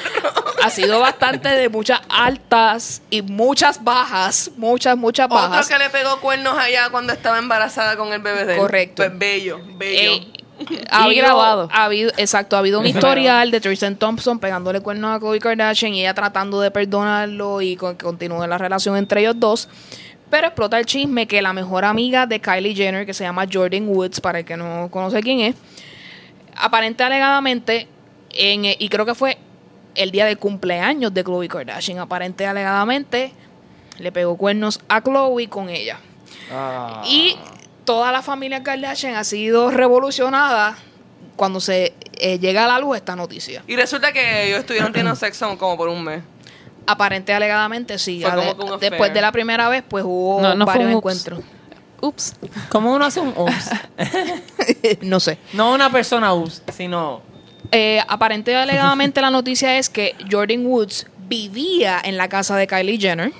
ha sido bastante de muchas altas y muchas bajas, muchas, muchas Otro bajas. que le pegó cuernos allá cuando estaba embarazada con el bebé de él. Correcto. Pues bello, bello. Eh, *laughs* ha Y habido, grabado. ha habido, exacto, ha habido un historial de Tristan Thompson pegándole cuernos a Khloe Kardashian y ella tratando de perdonarlo y con, que continúe la relación entre ellos dos. Pero explota el chisme que la mejor amiga de Kylie Jenner, que se llama Jordan Woods, para el que no conoce quién es, aparente alegadamente, en, eh, y creo que fue el día del cumpleaños de Khloe Kardashian, aparente alegadamente, le pegó cuernos a Khloe con ella. Ah. Y toda la familia Kardashian ha sido revolucionada cuando se eh, llega a la luz esta noticia. Y resulta que ellos estuvieron teniendo *clears throat* sexo como por un mes. Aparente alegadamente sí. Fue como después de la primera vez, pues hubo No, no fue varios encuentros. Ups. ¿Cómo uno hace un ups? *laughs* no sé. no una persona ups, sino... Eh, aparente alegadamente la noticia es que Jordan Woods vivía en la casa de Kylie Jenner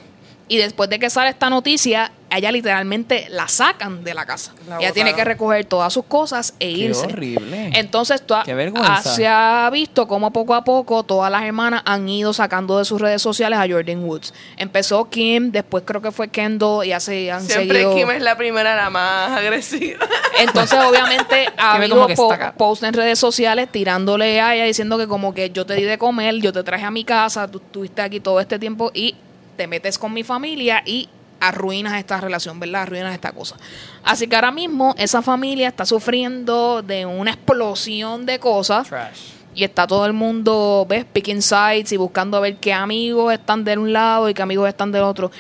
y después de que sale esta noticia, a ella literalmente la sacan de la casa. La ella tiene que recoger todas sus cosas e Qué irse. horrible. Entonces, tú ha- Qué vergüenza. ha- se ha visto como poco a poco todas las hermanas han ido sacando de sus redes sociales a Jordan Woods. Empezó Kim, después creo que fue Kendall y así han Siempre seguido. Kim es la primera, la más agresiva. *laughs* Entonces, obviamente, ha habido po- posts en redes sociales tirándole a ella diciendo que como que yo te di de comer, yo te traje a mi casa, tú estuviste aquí todo este tiempo y te metes con mi familia y arruinas esta relación, ¿verdad? Arruinas esta cosa. Así que ahora mismo esa familia está sufriendo de una explosión de cosas Trash. y está todo el mundo, ¿ves? Picking sides y buscando a ver qué amigos están de un lado y qué amigos están del otro.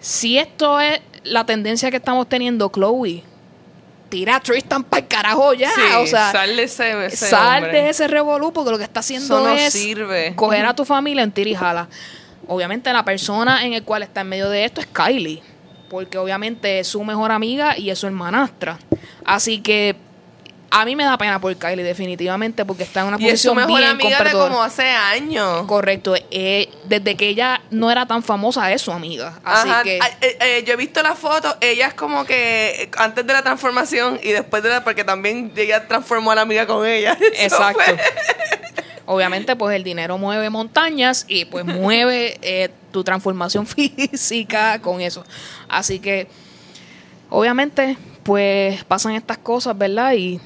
Si esto es la tendencia que estamos teniendo, Chloe, tira a Tristan para el carajo ya. Sí, o sea, sal de ese, ese sal hombre. de ese revolú porque lo que está haciendo Eso no es sirve. coger a tu familia en tira y jala. Obviamente la persona en el cual está en medio de esto es Kylie, porque obviamente es su mejor amiga y es su hermanastra. Así que A mí me da pena por Kylie, definitivamente, porque está en una Y es su posición mejor bien amiga de como hace años. Correcto. eh, desde que ella no era tan famosa, es su amiga. Así Ajá, que. eh, eh, yo he visto la foto, ella es como que antes de la transformación y después de la, porque también ella transformó a la amiga con ella. *laughs* Exacto. Obviamente, pues el dinero mueve montañas y pues *laughs* mueve eh, tu transformación *laughs* física con eso. Así que, obviamente, pues pasan estas cosas, ¿verdad? Y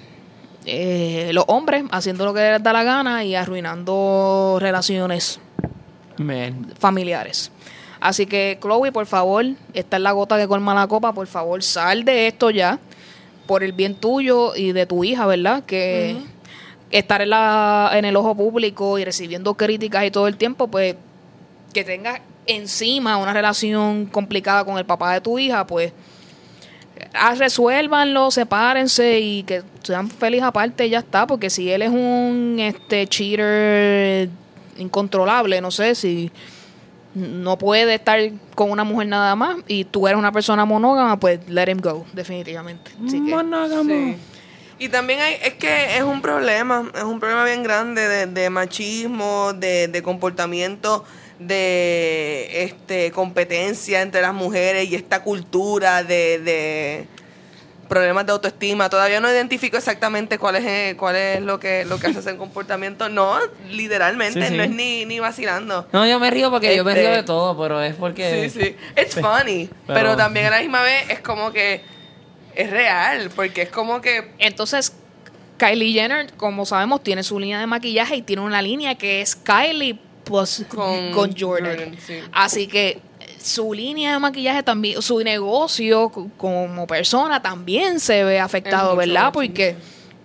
eh, los hombres haciendo lo que les da la gana y arruinando relaciones Man. familiares. Así que, Chloe, por favor, esta es la gota que colma la copa. Por favor, sal de esto ya. Por el bien tuyo y de tu hija, ¿verdad? Que estar en, la, en el ojo público y recibiendo críticas y todo el tiempo, pues que tengas encima una relación complicada con el papá de tu hija, pues ah, resuélvanlo, sepárense y que sean felices aparte y ya está, porque si él es un este cheater incontrolable, no sé si no puede estar con una mujer nada más y tú eres una persona monógama, pues let him go, definitivamente. Así que, Monógamo. Sí. Y también hay, es que es un problema, es un problema bien grande de, de machismo, de, de comportamiento, de este competencia entre las mujeres y esta cultura de, de problemas de autoestima. Todavía no identifico exactamente cuál es eh, cuál es lo que lo que hace ese *laughs* comportamiento. No, literalmente, Sí, sí. no es ni, ni vacilando. No, yo me río porque yo me Este- río de todo, pero es porque... Sí, sí. It's funny. Pero- pero también a la misma vez es como que es real, porque es como que Entonces, Kylie Jenner, como sabemos, tiene su línea de maquillaje y tiene una línea que es Kylie plus con, Con Jordan. Jordan, sí. Así que su línea de maquillaje también, su negocio co- como persona también se ve afectado, ¿verdad? Porque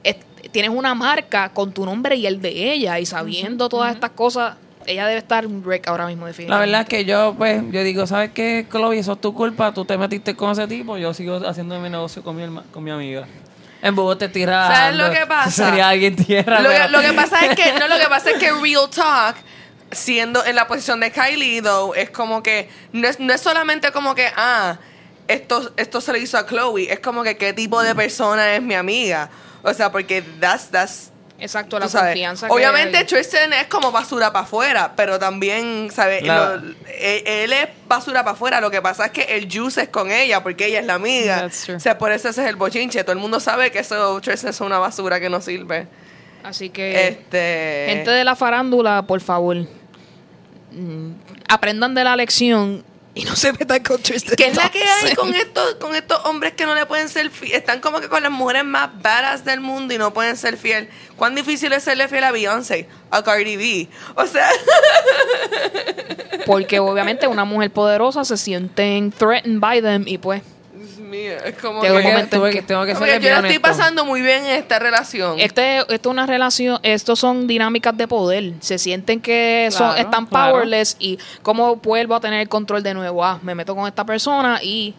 es- tienes una marca con tu nombre y el de ella y sabiendo todas estas cosas, ella debe estar un wreck ahora mismo La definitivamente. verdad es que yo, pues, yo digo, ¿sabes qué, Chloe? Eso es tu culpa. Tú te metiste con ese tipo. Yo sigo haciendo mi negocio con mi, herma- con mi amiga. En vos te tiras. ¿Sabes lo que *laughs* pasa? Sería alguien tierra. lo que, pero- lo que pasa es que no lo que pasa es que *laughs* real talk siendo en la posición de Kylie though es como que no es, no es solamente como que ah esto esto se le hizo a Chloe es como que qué tipo de persona es mi amiga o sea porque that's that's Exacto, la sabes. confianza que Obviamente hay. Tristan es como basura para afuera, pero también, ¿sabes? Lo- él, él es basura para afuera. Lo que pasa es que el juice es con ella, porque ella es la amiga. That's true. O sea, por eso ese es el bochinche. Todo el mundo sabe que eso Tristan es una basura que no sirve. Así que... Este. Gente de la farándula, por favor, mm, aprendan de la lección y no se metan con Tristan ¿Qué es la que hay con estos, con estos hombres que no le pueden ser fiel? Están como que con las mujeres más badass del mundo y no pueden ser fiel. ¿Cuán difícil es serle fiel a Beyoncé? A Cardi B. O sea, *laughs* Porque obviamente una mujer poderosa se sienten threatened by them y pues mío, es como Tengo que, Tuve que- tengo que ser yo la estoy pasando muy bien en esta relación. este esto es una relación, estos son dinámicas de poder, se sienten que son Claro, están claro. powerless y cómo vuelvo a tener el control de nuevo, ah, me meto con esta persona y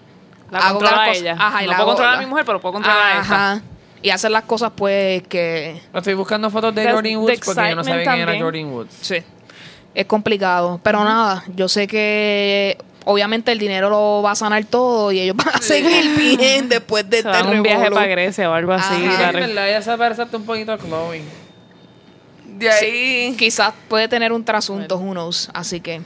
La hago controla cosas- ella. Ajá, y no la puedo hago- controlar a mi mujer, pero puedo controlar a esta. Ajá. Y hacer las cosas pues que Estoy buscando fotos de The- Jordan Woods porque yo no sabía quién era Jordan Woods. Sí. Es complicado. Pero nada, yo sé que obviamente el dinero lo va a sanar todo y ellos van a seguir *laughs* bien después de Se este van un viaje para Grecia o algo así. Ajá. Sí, verdad, ella se parece un poquito a Chloe. de ahí. Quizás puede tener un trasunto, who knows. Así que.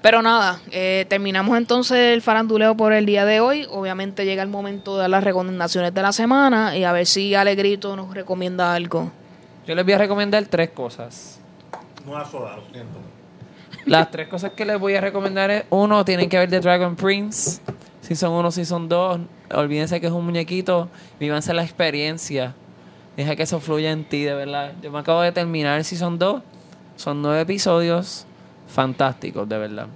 Pero nada, eh, terminamos entonces el faranduleo por el día de hoy. Obviamente llega el momento de dar las recomendaciones de la semana y a ver si Alegrito nos recomienda algo. Yo les voy a recomendar tres cosas. No una sola, lo siento. Las tres cosas que les voy a recomendar es, uno, tienen que ver The Dragon Prince. Si son uno, si son dos, olvídense que es un muñequito, vívanse la experiencia. Deja que eso fluya en ti, de verdad. Yo me acabo de terminar si son dos. Son nueve episodios fantásticos, de verdad.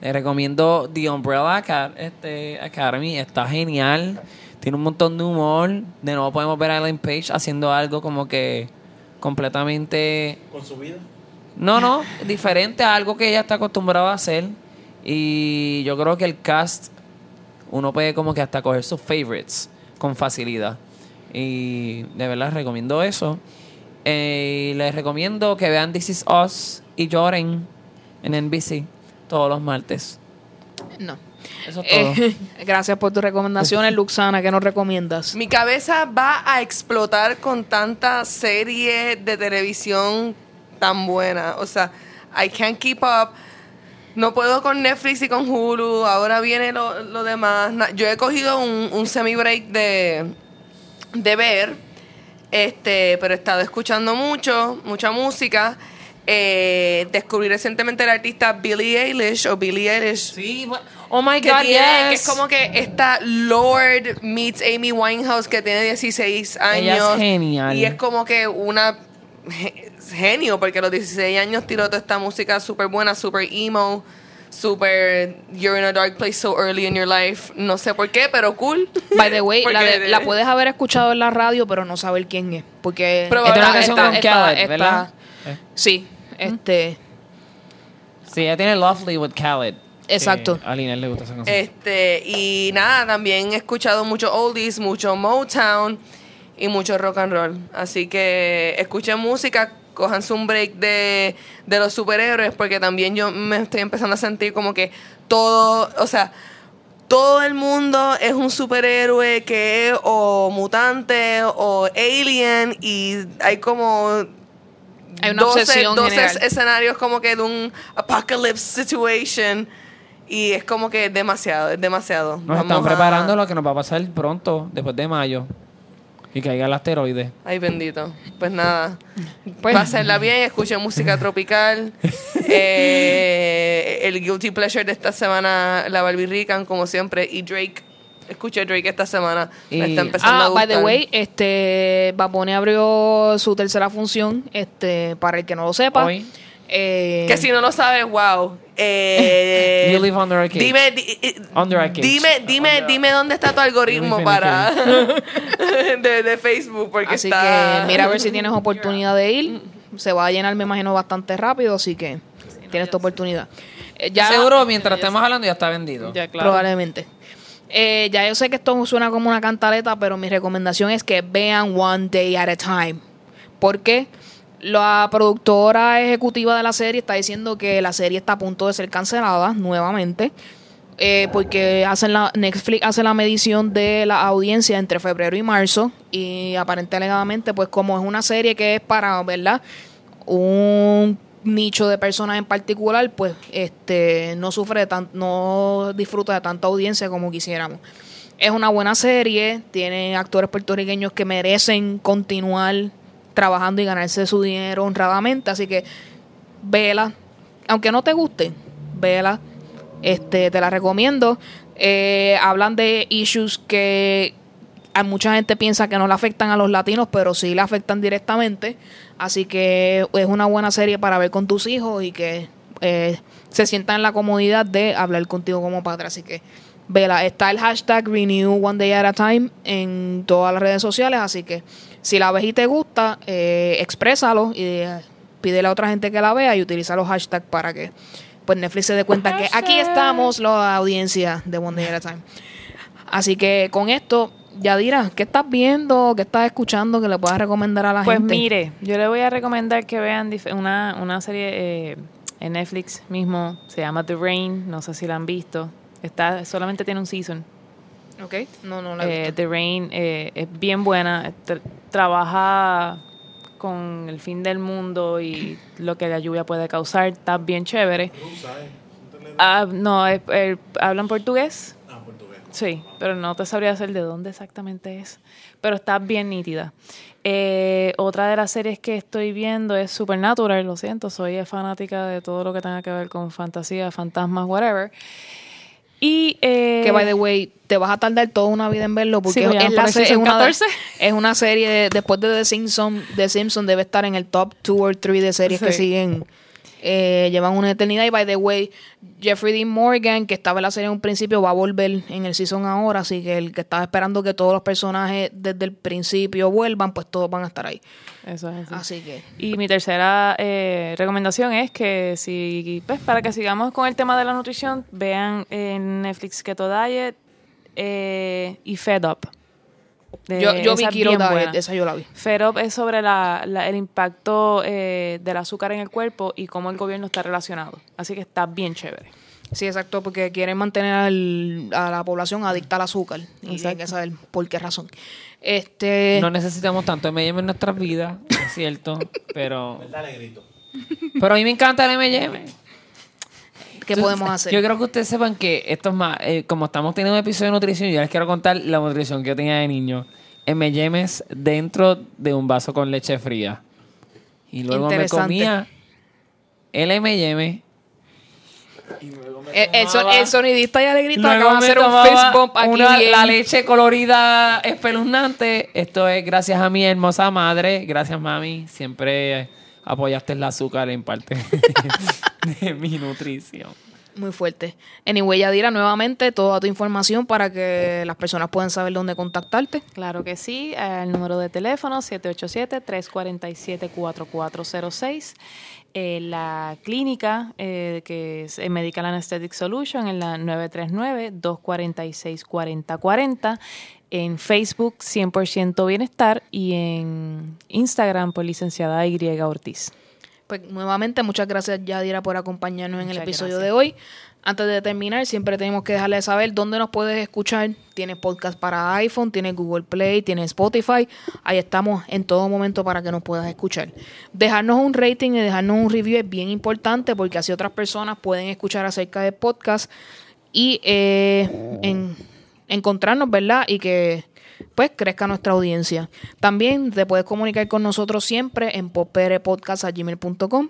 Les recomiendo The Umbrella este, Academy. Está genial. Tiene un montón de humor. De nuevo podemos ver a Ellen Page haciendo algo como que completamente Con su vida. No, no, diferente a algo que ella está acostumbrada a hacer. Y yo creo que el cast, uno puede como que hasta coger sus favorites con facilidad. Y de verdad recomiendo eso. Eh, les recomiendo que vean This Is Us y lloren en NBC todos los martes. No. Eso es todo. Eh, *laughs* gracias por tus recomendaciones, Luxana. ¿Qué nos recomiendas? Mi cabeza va a explotar con tanta serie de televisión tan buena. O sea, I can't keep up. No puedo con Netflix y con Hulu. Ahora viene lo, lo demás. Yo he cogido un, un semi-break de, de ver. Este, pero he estado escuchando mucho, mucha música. Eh, descubrí recientemente el artista Billie Eilish o Billie Eilish Sí, oh my que, God, tiene- que yes. es como que esta Lord meets Amy Winehouse que tiene 16 años. Ella es genial. Y es como que una genio, porque a los 16 años tiró toda esta música súper buena, súper emo, súper you're in a dark place so early in your life. No sé por qué, pero cool. By the way, *laughs* la, Porque de- la puedes haber escuchado en la radio, pero no saber quién es. Porque Pero es una canción está- con Khaled, ¿verdad? Eh. Sí, este, Sí, ella tiene Lovely with Khaled. Exacto. A Lina le gusta esa canción. Este, y nada, también he escuchado mucho oldies, mucho Motown y mucho rock and roll. Así que escuchen música, cojanse un break de, de los superhéroes, porque también yo me estoy empezando a sentir como que todo, o sea, todo el mundo es un superhéroe que es o mutante o alien y hay como Hay una obsesión 12 general. escenarios como que de un apocalypse situation y es como que es demasiado, es demasiado. Nos Vamos están a- preparando lo que nos va a pasar pronto, después de mayo. Y caiga el asteroide. Ay, bendito. Pues nada. Pues- Pásenla bien, escuchen música tropical. *laughs* Eh, el guilty pleasure de esta semana, la Barbie Rican, como siempre. Y Drake. Escuché Drake esta semana. Me Y- está empezando a Ah, by the gustar. way, este, Bad Bunny abrió su tercera función, este, para el que no lo sepa. Hoy. Eh, Que si no lo sabes, wow. Eh, *laughs* You live under a cage. Dime, di- eh, Under a cage. dime, dime, dime dónde está tu algoritmo para *laughs* de, de Facebook, porque Así está. que mira a ver si *laughs* tienes oportunidad de ir. Se va a llenar, me imagino, bastante rápido, así que tienes tu oportunidad. Eh, ya Seguro, mientras estemos hablando, ya está vendido. Ya, claro. Probablemente. Eh, ya yo sé que esto suena como una cantaleta, pero mi recomendación es que vean One Day at a Time. Porque la productora ejecutiva de la serie está diciendo que la serie está a punto de ser cancelada nuevamente. eh, porque hacen la, Netflix hace la medición de la audiencia entre febrero y marzo. Y aparentemente, pues como es una serie que es para, ¿verdad? un nicho de personas en particular, pues este no sufre de tan, no disfruta de tanta audiencia como quisiéramos. Es una buena serie, tiene actores puertorriqueños que merecen continuar trabajando y ganarse su dinero honradamente, así que vela, aunque no te guste, vela, este te la recomiendo. Eh, hablan de issues que hay mucha gente piensa que no le afectan a los latinos, pero sí le afectan directamente. Así que es una buena serie para ver con tus hijos y que eh, se sientan en la comodidad de hablar contigo como padre. Así que vela, está el hashtag Renew One Day at a Time en todas las redes sociales. Así que si la ves y te gusta, eh, exprésalo y eh, pídele a otra gente que la vea y utiliza los hashtags para que pues Netflix se dé cuenta que aquí estamos, la audiencia de One Day at a Time. Así que con esto, Yadira, ¿qué estás viendo? ¿Qué estás escuchando que le puedas recomendar a la Pues gente? mire, yo le voy a recomendar que vean una, una serie eh, en Netflix mismo, se llama The Rain, no sé si la han visto. Está, solamente tiene un season. Ok, no, no la he Eh, visto. The Rain eh, es bien buena, tra- trabaja con el fin del mundo y *clears throat* lo que la lluvia puede causar, está bien chévere. Ah, no, es- eh, hablan portugués. Ah, portugués. Sí, pero no te sabría hacer de dónde exactamente es. Pero está bien nítida. Eh, otra de las series que estoy viendo es Supernatural, lo siento, soy fanática de todo lo que tenga que ver con fantasía, fantasmas, whatever. Y eh, que by the way, te vas a tardar toda una vida en verlo porque Sí, es, la una, 14. *laughs* es una serie de- después de The Simpsons, The Simpsons debe estar en el top 2 o 3 de series que siguen eh, llevan una eternidad y by the way, Jeffrey Dean Morgan que estaba en la serie en un principio va a volver en el season ahora, así que el que estaba esperando que todos los personajes desde el principio vuelvan, pues todos van a estar ahí. Eso es así. Así que Y mi tercera eh, recomendación es que si, pues, para que sigamos con el tema de la nutrición, vean en Netflix Keto Diet eh, y Fed Up. De- yo, yo vi esa es esa yo la vi. Fed Up es sobre la, la- el impacto eh, del azúcar en el cuerpo y cómo el gobierno está relacionado. Así que está bien chévere. Sí, exacto, porque quieren mantener al- a la población adicta al azúcar. Y hay que saber por qué razón. Este, No necesitamos tanto M&M en nuestras vidas, es cierto, *laughs* pero... ¿Verdad, negrito? Pero a mí me encanta el M&M. ¿Qué podemos hacer? Yo creo que ustedes sepan que esto es más, eh, como estamos teniendo un episodio de nutrición, yo les quiero contar la nutrición que yo tenía de niño. M&M's dentro de un vaso con leche fría. Y luego me comía el M&M. el, el son- el sonidista y alegrito Luego acaba de hacer un fist bump aquí. una- la leche colorida espeluznante. Esto es gracias a mi hermosa madre. Gracias, mami. Siempre apoyaste el azúcar en parte *laughs* de mi nutrición. Muy fuerte. Anyway, Yadira, nuevamente toda tu información para que las personas puedan saber dónde contactarte. Claro que sí, el número de teléfono 787-347-4406. Eh, la clínica eh, que es Medical Anesthetic Solution en la 939-246-4040. En Facebook 100% Bienestar y en Instagram por licenciada Y Ortiz. Pues nuevamente, muchas gracias Yadira por acompañarnos en el episodio gracias. de hoy. Antes de terminar, siempre tenemos que dejarles saber dónde nos puedes escuchar. Tienes podcast para iPhone, tienes Google Play, tienes Spotify. Ahí estamos en todo momento para que nos puedas escuchar. Dejarnos un rating y dejarnos un review es bien importante porque así otras personas pueden escuchar acerca del podcast y eh, en- encontrarnos, ¿verdad? Y que pues crezca nuestra audiencia. También te puedes comunicar con nosotros siempre en poperepodcast.gmail.com.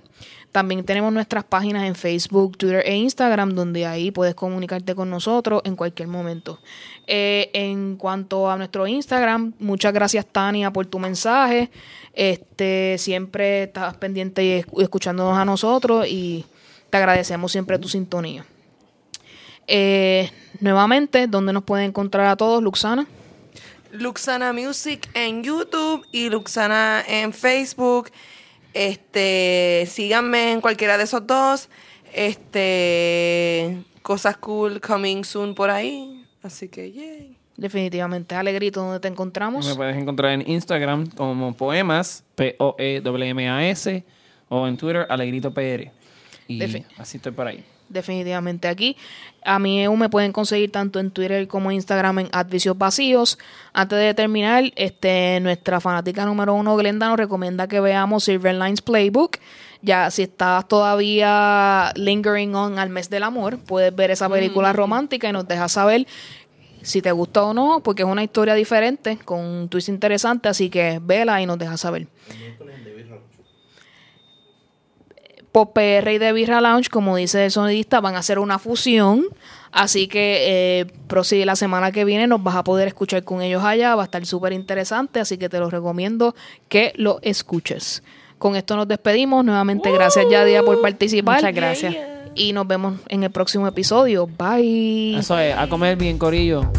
También tenemos nuestras páginas en Facebook, Twitter e Instagram, donde ahí puedes comunicarte con nosotros en cualquier momento. Eh, en cuanto a nuestro Instagram, muchas gracias Tania por tu mensaje. Este, siempre estás pendiente y escu- escuchándonos a nosotros y te agradecemos siempre tu sintonía. Eh, nuevamente, ¿dónde nos pueden encontrar a todos, Luxana? Luxana Music en YouTube y Luxana en Facebook. Este, síganme en cualquiera de esos dos. Este, cosas cool coming soon por ahí. Así que, yay. Definitivamente, Alegrito, ¿dónde te encontramos? Me puedes encontrar en Instagram como Poemas, P-O-E-M-A-S, o en Twitter, Alegrito PR. Y Defi- así estoy por ahí. Definitivamente aquí. A mí EU me pueden conseguir tanto en Twitter como en Instagram en Advicios Vacíos. Antes de terminar, este, nuestra fanática número uno, Glenda, nos recomienda que veamos Silver Lines Playbook. Ya, si estás todavía lingering on al mes del amor, puedes ver esa película romántica y nos dejas saber si te gusta o no, porque es una historia diferente, con un twist interesante, así que vela y nos dejas saber. Pop PR y The Birra Lounge, como dice el sonidista, van a hacer una fusión. Así que eh, prosigue la semana que viene, nos vas a poder escuchar con ellos allá. Va a estar súper interesante, así que te lo recomiendo que lo escuches. Con esto nos despedimos. Nuevamente, gracias Yadia por participar. Muchas gracias. Y nos vemos en el próximo episodio. Bye. Eso es, a comer bien, Corillo.